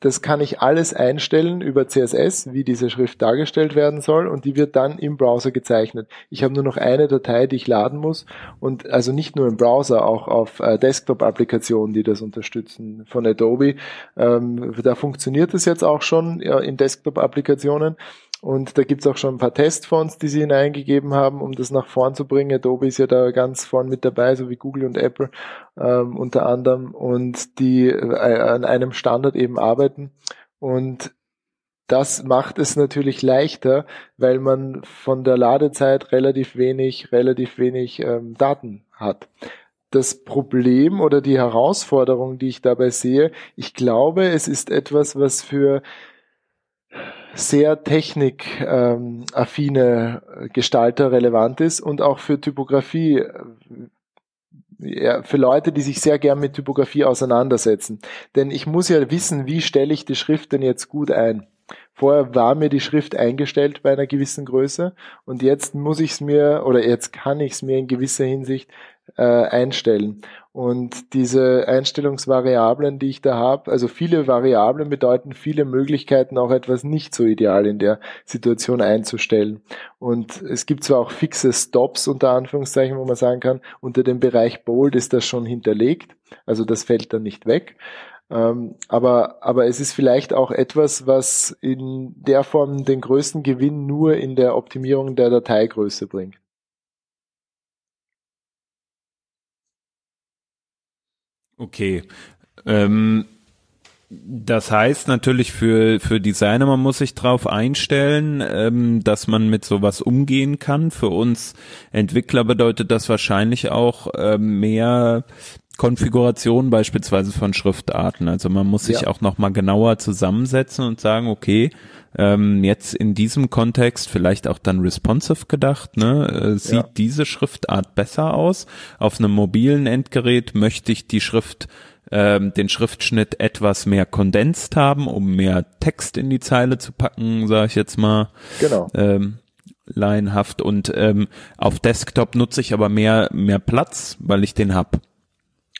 Das kann ich alles einstellen über CSS, wie diese Schrift dargestellt werden soll und die wird dann im Browser gezeichnet. Ich habe nur noch eine Datei, die ich laden muss und also nicht nur im Browser, auch auf äh, Desktop-Applikationen, die das unterstützen von Adobe. Ähm, da funktioniert es jetzt auch schon ja, in Desktop-Applikationen und da gibt's auch schon ein paar Testfonts, die sie hineingegeben haben, um das nach vorn zu bringen. Adobe ist ja da ganz vorn mit dabei, so wie Google und Apple ähm, unter anderem, und die äh, an einem Standard eben arbeiten. Und das macht es natürlich leichter, weil man von der Ladezeit relativ wenig, relativ wenig ähm, Daten hat. Das Problem oder die Herausforderung, die ich dabei sehe, ich glaube, es ist etwas, was für sehr technikaffine ähm, Gestalter relevant ist und auch für Typografie, äh, ja, für Leute, die sich sehr gern mit Typografie auseinandersetzen. Denn ich muss ja wissen, wie stelle ich die Schrift denn jetzt gut ein. Vorher war mir die Schrift eingestellt bei einer gewissen Größe und jetzt muss ich es mir oder jetzt kann ich es mir in gewisser Hinsicht äh, einstellen. Und diese Einstellungsvariablen, die ich da habe, also viele Variablen bedeuten viele Möglichkeiten, auch etwas nicht so ideal in der Situation einzustellen. Und es gibt zwar auch fixe Stops unter Anführungszeichen, wo man sagen kann, unter dem Bereich Bold ist das schon hinterlegt, also das fällt dann nicht weg. Ähm, aber, aber es ist vielleicht auch etwas, was in der Form den größten Gewinn nur in der Optimierung der Dateigröße bringt. Okay. Ähm, Das heißt natürlich für, für Designer, man muss sich darauf einstellen, ähm, dass man mit sowas umgehen kann. Für uns Entwickler bedeutet das wahrscheinlich auch äh, mehr Konfiguration beispielsweise von Schriftarten. Also man muss sich ja. auch nochmal genauer zusammensetzen und sagen, okay, ähm, jetzt in diesem Kontext vielleicht auch dann responsive gedacht, ne? Äh, sieht ja. diese Schriftart besser aus? Auf einem mobilen Endgerät möchte ich die Schrift ähm, den Schriftschnitt etwas mehr kondensiert haben, um mehr Text in die Zeile zu packen, sage ich jetzt mal. Genau. Ähm, laienhaft und ähm, auf Desktop nutze ich aber mehr mehr Platz, weil ich den hab.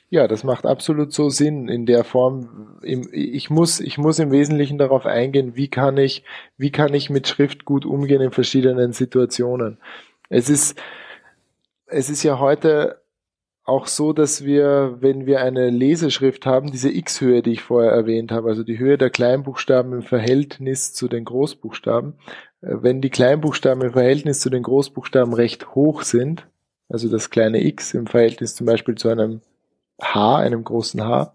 Ja, das macht absolut so Sinn in der Form. Ich muss, ich muss im Wesentlichen darauf eingehen, wie kann ich, wie kann ich mit Schrift gut umgehen in verschiedenen Situationen. Es ist, es ist ja heute auch so, dass wir, wenn wir eine Leseschrift haben, diese X-Höhe, die ich vorher erwähnt habe, also die Höhe der Kleinbuchstaben im Verhältnis zu den Großbuchstaben, äh, wenn die Kleinbuchstaben im Verhältnis zu den Großbuchstaben recht hoch sind, also das kleine x im Verhältnis zum Beispiel zu einem H, einem großen H,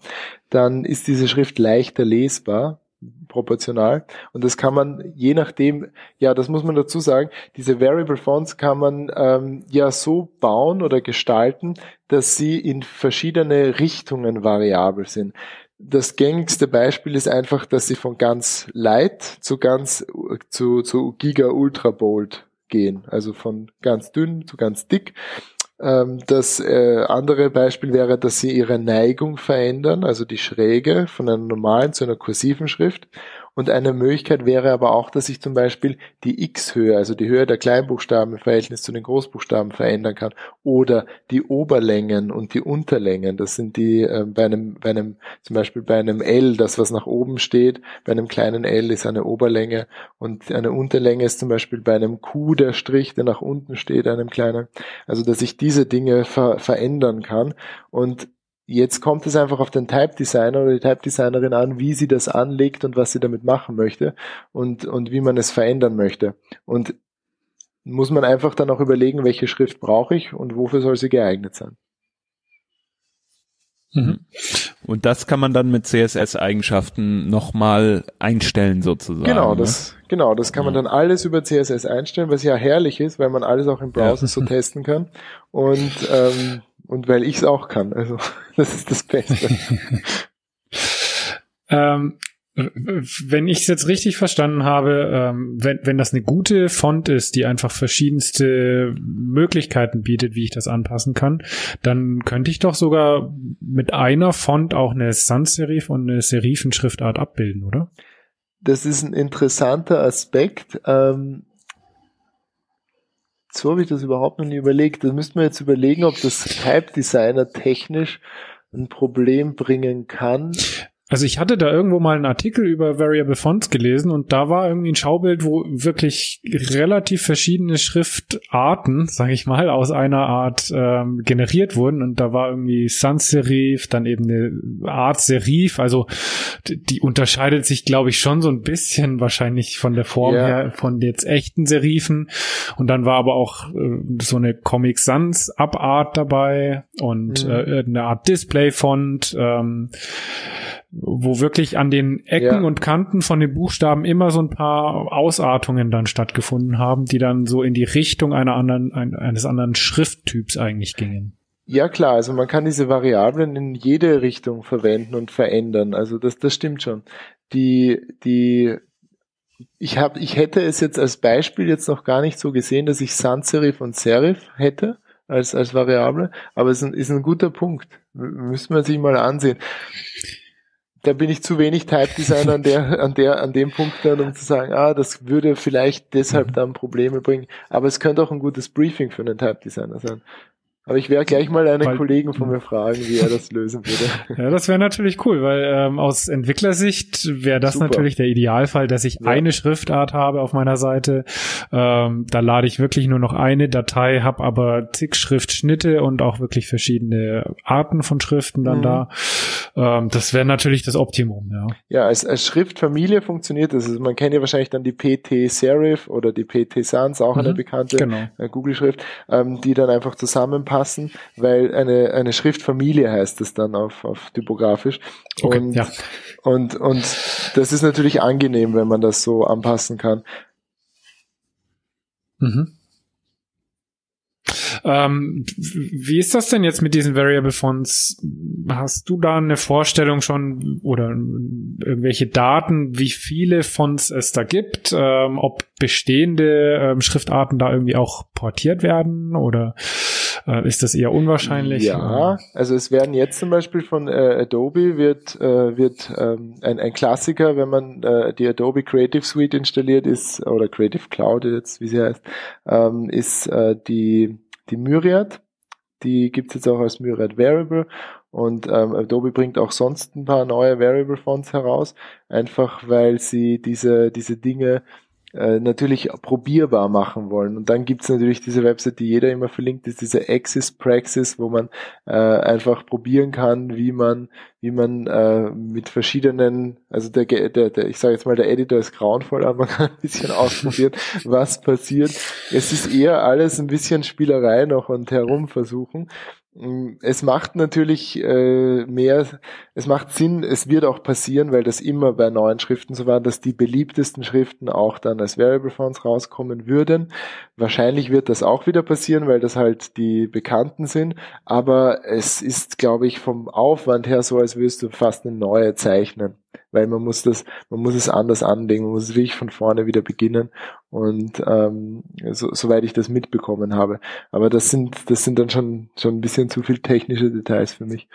dann ist diese Schrift leichter lesbar, proportional. Und das kann man je nachdem, ja, das muss man dazu sagen, diese Variable Fonts kann man ähm, ja so bauen oder gestalten, dass sie in verschiedene Richtungen variabel sind. Das gängigste Beispiel ist einfach, dass sie von ganz light zu ganz zu, zu Giga Ultra Bold gehen. Also von ganz dünn zu ganz dick. Ähm, das äh, andere Beispiel wäre, dass sie ihre Neigung verändern, also die Schräge von einer normalen zu einer kursiven Schrift. Und eine Möglichkeit wäre aber auch, dass ich zum Beispiel die X-Höhe, also die Höhe der Kleinbuchstaben im Verhältnis zu den Großbuchstaben verändern kann. Oder die Oberlängen und die Unterlängen. Das sind die äh, bei einem, bei einem, zum Beispiel bei einem L, das was nach oben steht, bei einem kleinen L ist eine Oberlänge und eine Unterlänge ist zum Beispiel bei einem Q der Strich, der nach unten steht, einem kleinen. Also dass ich diese Dinge ver verändern kann. Und Jetzt kommt es einfach auf den Type Designer oder die Type Designerin an, wie sie das anlegt und was sie damit machen möchte und, und wie man es verändern möchte. Und muss man einfach dann auch überlegen, welche Schrift brauche ich und wofür soll sie geeignet sein. Mhm. Und das kann man dann mit CSS-Eigenschaften nochmal einstellen sozusagen. Genau, das, ne? genau, das kann man dann alles über CSS einstellen, was ja herrlich ist, weil man alles auch im Browser ja. so testen kann. Und ähm, und weil ich es auch kann. Also das ist das Beste. ähm, wenn ich es jetzt richtig verstanden habe, ähm, wenn, wenn das eine gute Font ist, die einfach verschiedenste Möglichkeiten bietet, wie ich das anpassen kann, dann könnte ich doch sogar mit einer Font auch eine Sans-Serif und eine Serifenschriftart abbilden, oder? Das ist ein interessanter Aspekt. Ähm, so habe ich das überhaupt noch nie überlegt. Da müssten wir jetzt überlegen, ob das Type Designer technisch ein Problem bringen kann. Also ich hatte da irgendwo mal einen Artikel über Variable Fonts gelesen und da war irgendwie ein Schaubild, wo wirklich relativ verschiedene Schriftarten, sage ich mal, aus einer Art ähm, generiert wurden und da war irgendwie Sans Serif, dann eben eine Art Serif, also die unterscheidet sich, glaube ich, schon so ein bisschen wahrscheinlich von der Form yeah. her von jetzt echten Serifen und dann war aber auch äh, so eine Comic Sans Abart dabei und mhm. äh, eine Art Display Font. Ähm, wo wirklich an den Ecken ja. und Kanten von den Buchstaben immer so ein paar Ausartungen dann stattgefunden haben, die dann so in die Richtung einer anderen, ein, eines anderen Schrifttyps eigentlich gingen. Ja klar, also man kann diese Variablen in jede Richtung verwenden und verändern. Also das, das stimmt schon. Die, die, ich habe, ich hätte es jetzt als Beispiel jetzt noch gar nicht so gesehen, dass ich Sans Serif und Serif hätte als, als Variable, aber es ist ein, ist ein guter Punkt. Müssen wir sich mal ansehen da bin ich zu wenig Type Designer an der, an der, an dem Punkt dann, um zu sagen, ah, das würde vielleicht deshalb mhm. dann Probleme bringen. Aber es könnte auch ein gutes Briefing für einen Type Designer sein. Aber ich werde gleich mal einen weil, Kollegen von mir fragen, wie er das lösen würde. Ja, das wäre natürlich cool, weil ähm, aus Entwicklersicht wäre das Super. natürlich der Idealfall, dass ich ja. eine Schriftart habe auf meiner Seite. Ähm, da lade ich wirklich nur noch eine Datei, habe aber zig Schriftschnitte und auch wirklich verschiedene Arten von Schriften dann mhm. da. Ähm, das wäre natürlich das Optimum, ja. Ja, als, als Schriftfamilie funktioniert das. Also man kennt ja wahrscheinlich dann die PT Serif oder die PT Sans, auch mhm. eine bekannte genau. Äh, Google-Schrift, ähm, die dann einfach zusammenpassen anpassen, weil eine, eine Schriftfamilie heißt es dann auf, auf typografisch. Okay, und, ja. und, und das ist natürlich angenehm, wenn man das so anpassen kann. Mhm. Ähm, wie ist das denn jetzt mit diesen Variable Fonts? Hast du da eine Vorstellung schon oder irgendwelche Daten, wie viele Fonts es da gibt? Ähm, ob bestehende ähm, Schriftarten da irgendwie auch portiert werden oder äh, ist das eher unwahrscheinlich? Ja, also es werden jetzt zum Beispiel von äh, Adobe wird, äh, wird ähm, ein, ein Klassiker, wenn man äh, die Adobe Creative Suite installiert ist, oder Creative Cloud jetzt, wie sie heißt, ähm, ist äh, die die Myriad. Die gibt's jetzt auch als Myriad Variable und ähm, Adobe bringt auch sonst ein paar neue Variable Fonts heraus, einfach weil sie diese, diese Dinge äh, natürlich probierbar machen wollen. Und dann gibt's natürlich diese Website, die jeder immer verlinkt, ist diese Axis Praxis, wo man äh, einfach probieren kann, wie man, wie man äh, mit verschiedenen, also der, der, der ich sage jetzt mal, der Editor ist grauenvoll, aber man kann ein bisschen ausprobieren, was passiert. Es ist eher alles ein bisschen Spielerei noch und herumversuchen. Mm, es macht natürlich äh, mehr, es macht Sinn, es wird auch passieren, weil das immer bei neuen Schriften so war, dass die beliebtesten Schriften auch dann als Variable Fonts rauskommen würden. Wahrscheinlich wird das auch wieder passieren, weil das halt die bekannten sind, aber es ist, glaube ich, vom Aufwand her so, als würdest du fast eine neue zeichnen weil man muss das, man muss es anders anlegen, man muss es wirklich von vorne wieder beginnen und ähm, so, soweit ich das mitbekommen habe. Aber das sind, das sind dann schon schon ein bisschen zu viel technische Details für mich.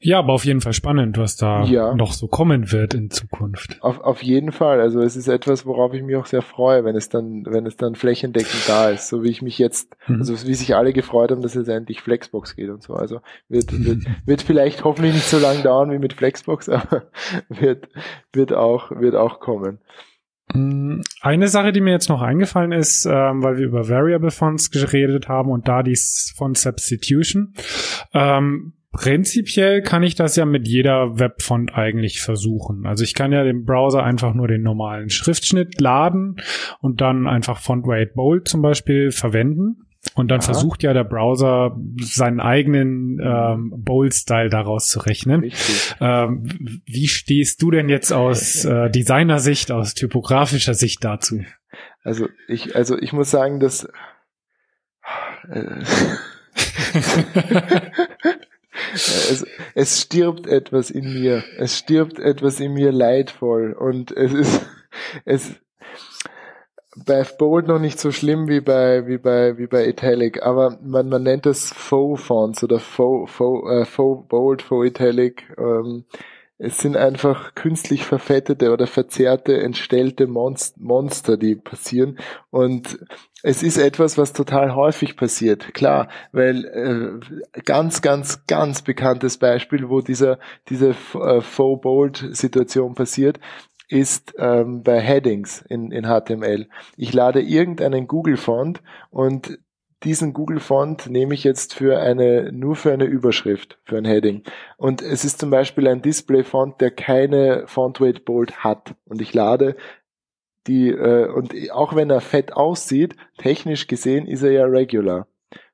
Ja, aber auf jeden Fall spannend, was da ja. noch so kommen wird in Zukunft. Auf, auf jeden Fall. Also es ist etwas, worauf ich mich auch sehr freue, wenn es dann, wenn es dann flächendeckend da ist. So wie ich mich jetzt, mhm. also wie sich alle gefreut haben, dass es endlich Flexbox geht und so. Also wird, wird, wird vielleicht hoffentlich nicht so lange dauern wie mit Flexbox, aber wird, wird auch, wird auch kommen. Mm, eine Sache, die mir jetzt noch eingefallen ist, ähm, weil wir über Variable Fonts geredet haben und da die Font Substitution. Ähm, Prinzipiell kann ich das ja mit jeder Webfont eigentlich versuchen. Also ich kann ja dem Browser einfach nur den normalen Schriftschnitt laden und dann einfach Font Weight Bold zum Beispiel verwenden. Und dann Aha. versucht ja der Browser seinen eigenen ähm, Bold-Style daraus zu rechnen. Ähm, wie stehst du denn jetzt aus äh, Designersicht, aus typografischer Sicht dazu? Also ich, also ich muss sagen, dass äh, es, es stirbt etwas in mir. Es stirbt etwas in mir leidvoll. Und es ist, es, bei Bold noch nicht so schlimm wie bei, wie bei, wie bei Italic, aber man, man nennt das Faux Fonts oder Faux, Faux, äh, Faux Bold, Faux Italic. Ähm, es sind einfach künstlich verfettete oder verzerrte, entstellte Monster, die passieren. Und es ist etwas, was total häufig passiert. Klar, weil äh, ganz, ganz, ganz bekanntes Beispiel, wo dieser, diese äh, Faux-Bold-Situation passiert, ist ähm, bei Headings in, in HTML. Ich lade irgendeinen Google-Font und diesen Google Font nehme ich jetzt für eine, nur für eine Überschrift, für ein Heading. Und es ist zum Beispiel ein Display Font, der keine Font Weight Bold hat. Und ich lade die, äh, und auch wenn er fett aussieht, technisch gesehen ist er ja regular.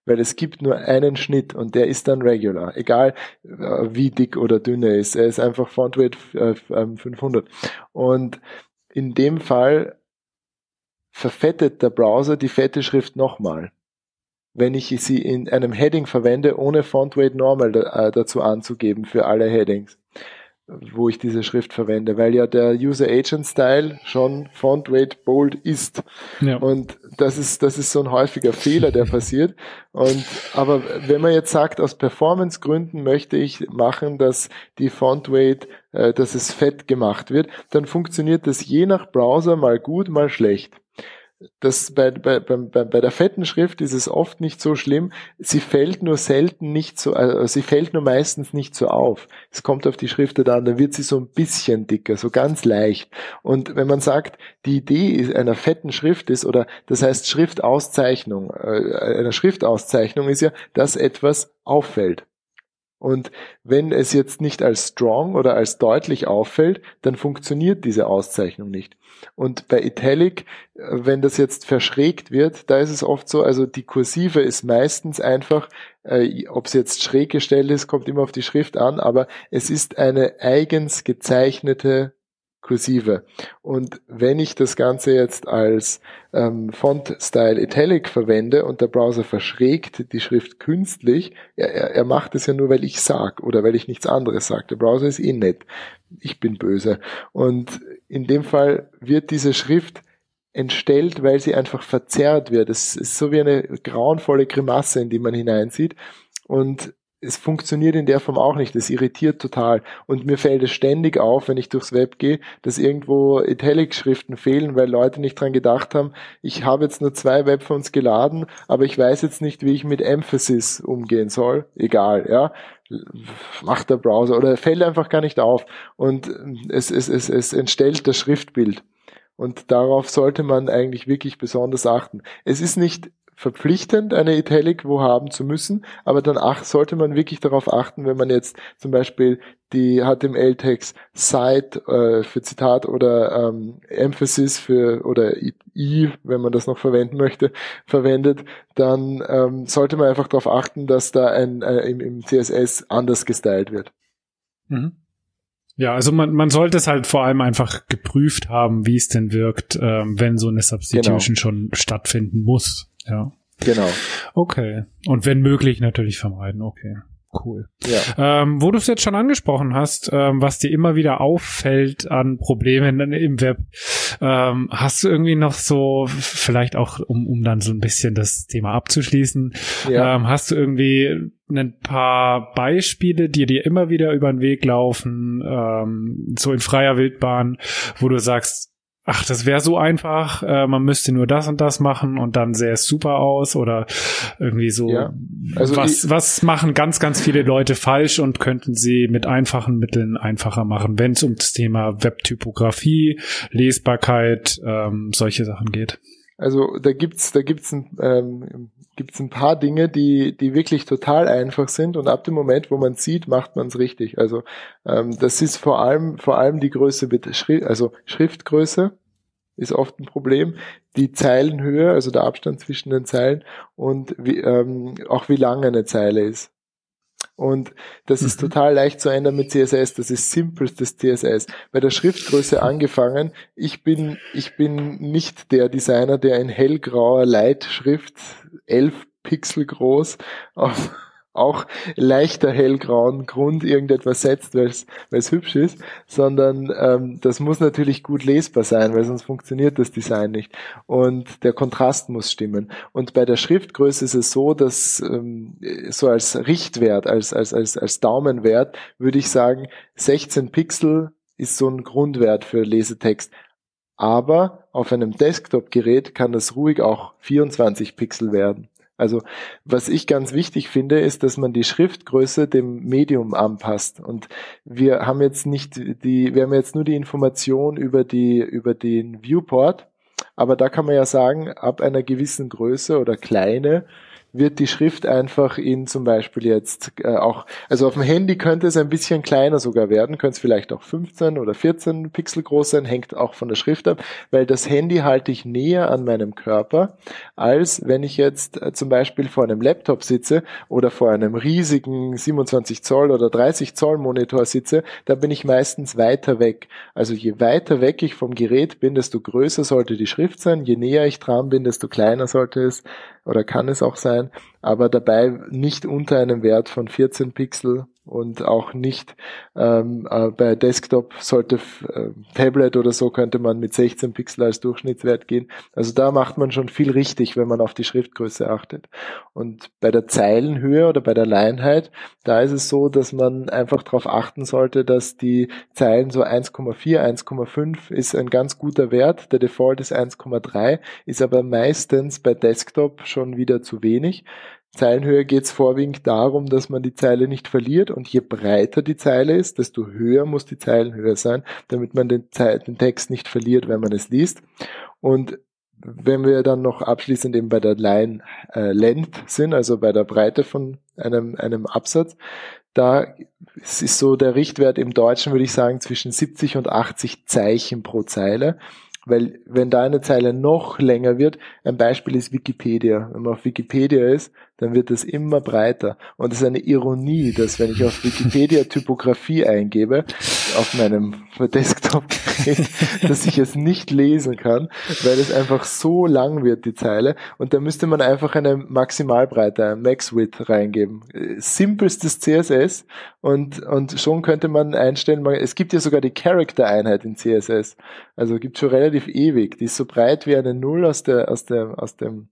Weil es gibt nur einen Schnitt und der ist dann regular. Egal äh, wie dick oder dünn er ist. Er ist einfach Font Weight äh, 500. Und in dem Fall verfettet der Browser die fette Schrift nochmal wenn ich sie in einem Heading verwende, ohne Font Weight Normal äh, dazu anzugeben für alle Headings, wo ich diese Schrift verwende, weil ja der User Agent Style schon Font Weight Bold ist. Ja. Und das ist, das ist so ein häufiger Fehler, der passiert. Und, aber wenn man jetzt sagt, aus Performance Gründen möchte ich machen, dass die Font Weight, äh, dass es fett gemacht wird, dann funktioniert das je nach Browser mal gut, mal schlecht das bei, bei, bei, bei der fetten Schrift ist es oft nicht so schlimm. Sie fällt nur selten nicht so, also sie fällt nur meistens nicht so auf. Es kommt auf die Schrift an, dann wird sie so ein bisschen dicker, so ganz leicht. Und wenn man sagt, die Idee einer fetten Schrift ist, oder das heißt Schriftauszeichnung, äh, einer Schriftauszeichnung ist ja, dass etwas auffällt. Und wenn es jetzt nicht als strong oder als deutlich auffällt, dann funktioniert diese Auszeichnung nicht. Und bei Italic, äh, wenn das jetzt verschrägt wird, da ist es oft so, also die Kursive ist meistens einfach, äh, ob es jetzt schräg gestellt ist, kommt immer auf die Schrift an, aber es ist eine eigens gezeichnete Kursive. Und wenn ich das Ganze jetzt als ähm, Font-Style Italic verwende und der Browser verschrägt die Schrift künstlich, er, er macht es ja nur, weil ich sag oder weil ich nichts anderes sage. Der Browser ist eh nett. Ich bin böse. Und in dem Fall wird diese Schrift entstellt, weil sie einfach verzerrt wird. Es ist so wie eine grauenvolle Grimasse, in die man hineinsieht. Und es funktioniert in der Form auch nicht. Das irritiert total. Und mir fällt es ständig auf, wenn ich durchs Web gehe, dass irgendwo Italic-Schriften fehlen, weil Leute nicht dran gedacht haben, ich habe jetzt nur zwei Webfonts geladen, aber ich weiß jetzt nicht, wie ich mit Emphasis umgehen soll. Egal, ja. Macht der Browser oder fällt einfach gar nicht auf. Und es, es, es, es entstellt das Schriftbild. Und darauf sollte man eigentlich wirklich besonders achten. Es ist nicht verpflichtend, eine Italic wo haben zu müssen, aber dann ach, sollte man wirklich darauf achten, wenn man jetzt zum Beispiel die HTML-Tags Cite äh, für Zitat oder ähm, Emphasis für oder I, wenn man das noch verwenden möchte, verwendet, dann ähm, sollte man einfach darauf achten, dass da ein, äh, im, im CSS anders gestylt wird. Mhm. Ja, also man, man sollte es halt vor allem einfach geprüft haben, wie es denn wirkt, ähm, wenn so eine Substitution genau. schon stattfinden muss. Ja. Genau. Okay. Und wenn möglich natürlich vermeiden. Okay. Cool. Ja. Ähm, wo du es jetzt schon angesprochen hast, ähm, was dir immer wieder auffällt an Problemen im Web, ähm, hast du irgendwie noch so, vielleicht auch, um, um dann so ein bisschen das Thema abzuschließen, ja. ähm, hast du irgendwie ein paar Beispiele, die dir immer wieder über den Weg laufen, ähm, so in freier Wildbahn, wo du sagst, ach, das wäre so einfach, äh, man müsste nur das und das machen und dann sähe es super aus oder irgendwie so. Ja. Also was, was machen ganz, ganz viele Leute falsch und könnten sie mit einfachen Mitteln einfacher machen, wenn es um das Thema Webtypografie, Lesbarkeit, ähm, solche Sachen geht? Also da gibt's, da gibt's ein, ähm, gibt's ein paar Dinge, die, die wirklich total einfach sind und ab dem Moment, wo man sieht, macht man es richtig. Also ähm, das ist vor allem, vor allem die Größe mit Schrift, also Schriftgröße ist oft ein Problem. Die Zeilenhöhe, also der Abstand zwischen den Zeilen und wie, ähm, auch wie lang eine Zeile ist. Und das ist mhm. total leicht zu ändern mit CSS. Das ist simpelstes CSS. Bei der Schriftgröße angefangen. Ich bin, ich bin nicht der Designer, der in hellgrauer Leitschrift elf Pixel groß auf auch leichter hellgrauen Grund irgendetwas setzt, weil es hübsch ist, sondern ähm, das muss natürlich gut lesbar sein, weil sonst funktioniert das Design nicht. Und der Kontrast muss stimmen. Und bei der Schriftgröße ist es so, dass ähm, so als Richtwert, als, als, als, als Daumenwert würde ich sagen, 16 Pixel ist so ein Grundwert für Lesetext. Aber auf einem Desktop-Gerät kann das ruhig auch 24 Pixel werden. Also was ich ganz wichtig finde, ist, dass man die Schriftgröße dem Medium anpasst. Und wir haben jetzt nicht die, wir haben jetzt nur die Information über die, über den Viewport. Aber da kann man ja sagen, ab einer gewissen Größe oder kleine wird die Schrift einfach in zum Beispiel jetzt äh, auch, also auf dem Handy könnte es ein bisschen kleiner sogar werden, könnte es vielleicht auch 15 oder 14 Pixel groß sein, hängt auch von der Schrift ab, weil das Handy halte ich näher an meinem Körper, als wenn ich jetzt äh, zum Beispiel vor einem Laptop sitze oder vor einem riesigen 27 Zoll oder 30 Zoll Monitor sitze, da bin ich meistens weiter weg. Also je weiter weg ich vom Gerät bin, desto größer sollte die Schrift sein, je näher ich dran bin, desto kleiner sollte es oder kann es auch sein, aber dabei nicht unter einem Wert von 14 Pixel und auch nicht ähm, äh, bei Desktop sollte äh, Tablet oder so könnte man mit 16 Pixel als Durchschnittswert gehen. Also da macht man schon viel richtig, wenn man auf die Schriftgröße achtet. Und bei der Zeilenhöhe oder bei der Leinheit, da ist es so, dass man einfach darauf achten sollte, dass die Zeilen so 1,4, 1,5 ist ein ganz guter Wert. Der Default ist 1,3, ist aber meistens bei Desktop schon wieder zu wenig. Zeilenhöhe geht es vorwiegend darum, dass man die Zeile nicht verliert und je breiter die Zeile ist, desto höher muss die Zeilenhöhe sein, damit man den, Ze den Text nicht verliert, wenn man es liest. Und wenn wir dann noch abschließend eben bei der Line äh, Length sind, also bei der Breite von einem, einem Absatz, da ist so der Richtwert im Deutschen, würde ich sagen, zwischen 70 und 80 Zeichen pro Zeile. Weil wenn da eine Zeile noch länger wird, ein Beispiel ist Wikipedia. Wenn man auf Wikipedia ist, dann wird es immer breiter. Und es ist eine Ironie, dass wenn ich auf Wikipedia Typografie eingebe, auf meinem Desktop, dass ich es nicht lesen kann, weil es einfach so lang wird, die Zeile. Und da müsste man einfach eine Maximalbreite, ein Max-Width reingeben. Simpelstes CSS und, und schon könnte man einstellen, es gibt ja sogar die Character-Einheit in CSS. Also gibt schon relativ ewig. Die ist so breit wie eine Null aus der, aus der, aus dem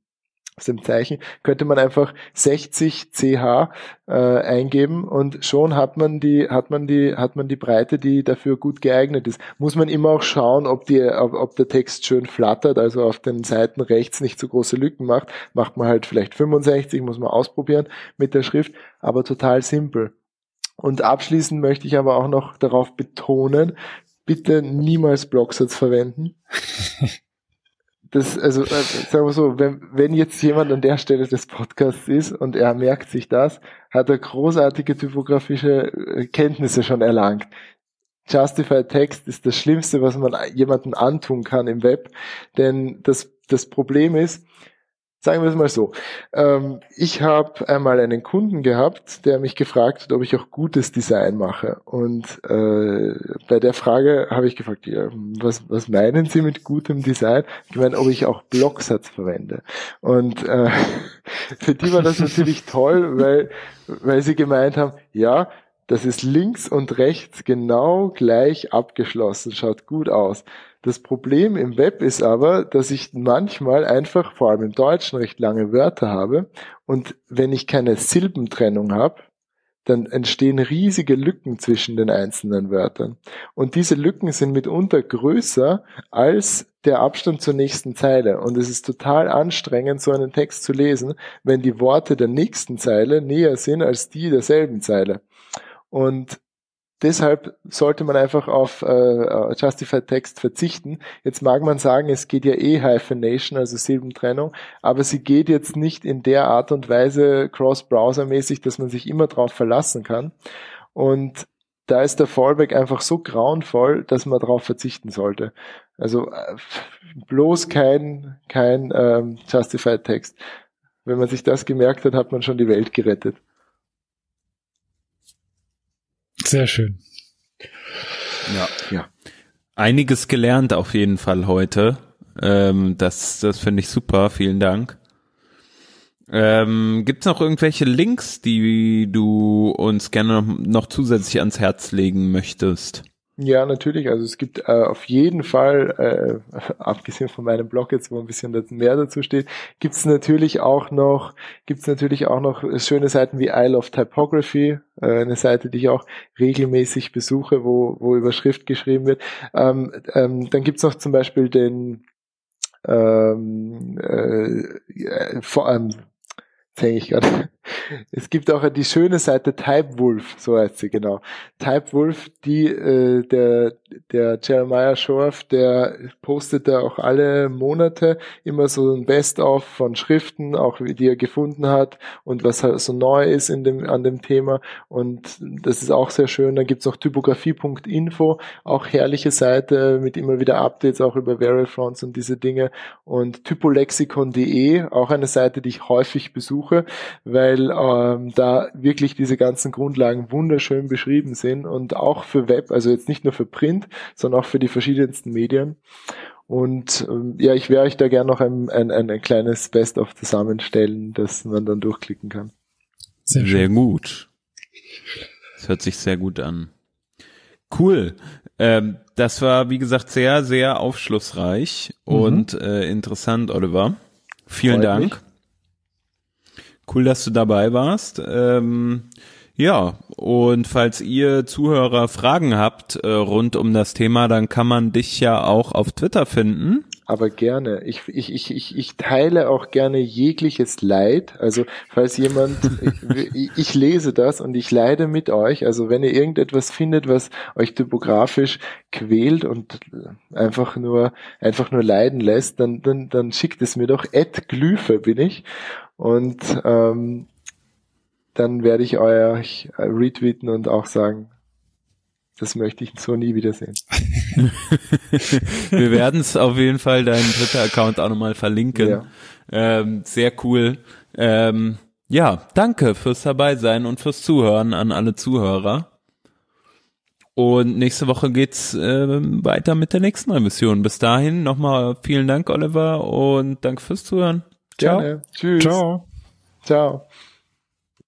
aus dem Zeichen, könnte man einfach 60 CH äh, eingeben und schon hat man die hat man die hat man die Breite, die dafür gut geeignet ist. Muss man immer auch schauen, ob die ob, ob der Text schön flattert, also auf den Seiten rechts nicht so große Lücken macht. Macht man halt vielleicht 65, muss man ausprobieren mit der Schrift, aber total simpel. Und abschließend möchte ich aber auch noch darauf betonen, bitte niemals Blocksatz verwenden. das, also äh, sagen wir so, wenn, wenn jetzt jemand an der Stelle des Podcasts ist und er merkt sich das, hat er großartige typografische äh, Kenntnisse schon erlangt. Justified Text ist das Schlimmste, was man jemandem antun kann im Web, denn das, das Problem ist, Sagen wir es mal so. Ähm, ich habe einmal einen Kunden gehabt, der mich gefragt hat, ob ich auch gutes Design mache. Und äh, bei der Frage habe ich gefragt, ja, was, was meinen Sie mit gutem Design? Ich meine, ob ich auch Blocksatz verwende. Und äh, für die war das natürlich toll, weil, weil sie gemeint haben, ja, das ist links und rechts genau gleich abgeschlossen, schaut gut aus. Das Problem im Web ist aber, dass ich manchmal einfach, vor allem im Deutschen, recht lange Wörter habe und wenn ich keine Silbentrennung habe, dann entstehen riesige Lücken zwischen den einzelnen Wörtern. Und diese Lücken sind mitunter größer als der Abstand zur nächsten Zeile. Und es ist total anstrengend, so einen Text zu lesen, wenn die Worte der nächsten Zeile näher sind als die derselben Zeile. Und deshalb sollte man einfach auf äh, Justified Text verzichten. Jetzt mag man sagen, es geht ja eh Hyphenation, also Silbentrennung, aber sie geht jetzt nicht in der Art und Weise cross-browser-mäßig, dass man sich immer drauf verlassen kann. Und da ist der Fallback einfach so grauenvoll, dass man darauf verzichten sollte. Also äh, bloß kein, kein ähm, Justified Text. Wenn man sich das gemerkt hat, hat man schon die Welt gerettet. Sehr schön. Ja. ja. Einiges gelernt auf jeden Fall heute. Ähm, das das finde ich super. Vielen Dank. Ähm, Gibt es noch irgendwelche Links, die du uns gerne noch, noch zusätzlich ans Herz legen möchtest? Ja, natürlich. Also es gibt äh, auf jeden Fall, äh, abgesehen von meinem Blog jetzt, wo ein bisschen mehr dazu steht, gibt es natürlich auch noch, gibt natürlich auch noch schöne Seiten wie Isle of Typography, äh, eine Seite, die ich auch regelmäßig besuche, wo, wo über Schrift geschrieben wird. Ähm, ähm, dann gibt es noch zum Beispiel den ähm, äh, vor allem Jetzt hänge ich gerade. Es gibt auch die schöne Seite Typewolf, so heißt sie genau. Typewolf, die äh, der der Jeremiah Schorf, der postet da auch alle Monate immer so ein Best-of von Schriften, auch wie die er gefunden hat und was halt so neu ist in dem an dem Thema und das ist auch sehr schön. Dann gibt's auch typografie.info, auch herrliche Seite mit immer wieder Updates auch über Verifonts und diese Dinge und typolexikon.de, auch eine Seite, die ich häufig besuche, weil ähm, da wirklich diese ganzen Grundlagen wunderschön beschrieben sind und auch für Web, also jetzt nicht nur für Print, sondern auch für die verschiedensten Medien. Und ähm, ja, ich werde euch da gerne noch ein, ein, ein kleines Best-of zusammenstellen, das man dann durchklicken kann. Sehr, sehr gut. Das hört sich sehr gut an. Cool. Ähm, das war, wie gesagt, sehr, sehr aufschlussreich mhm. und äh, interessant, Oliver. Vielen Freut Dank. Mich. Cool, dass du dabei warst. Ähm, ja, und falls ihr Zuhörer Fragen habt äh, rund um das Thema, dann kann man dich ja auch auf Twitter finden. aber gerne. Ich, ich, ich, ich, ich teile auch gerne jegliches Leid. Also falls jemand, ich, ich lese das und ich leide mit euch. Also wenn ihr irgendetwas findet, was euch typografisch quält und einfach nur, einfach nur leiden lässt, dann, dann, dann schickt es mir doch. Ed Glyphe bin ich. Und ähm, dann werde ich euch retweeten und auch sagen, das möchte ich so nie wiedersehen. Wir werden es auf jeden Fall deinen Twitter-Account auch nochmal verlinken. Ja. Ähm, sehr cool. Ähm, ja, danke fürs dabei sein und fürs Zuhören an alle Zuhörer. Und nächste Woche geht's äh, weiter mit der nächsten Revision. Bis dahin nochmal vielen Dank, Oliver, und danke fürs Zuhören. Ciao. Gerne. Tschüss. Ciao. Ciao.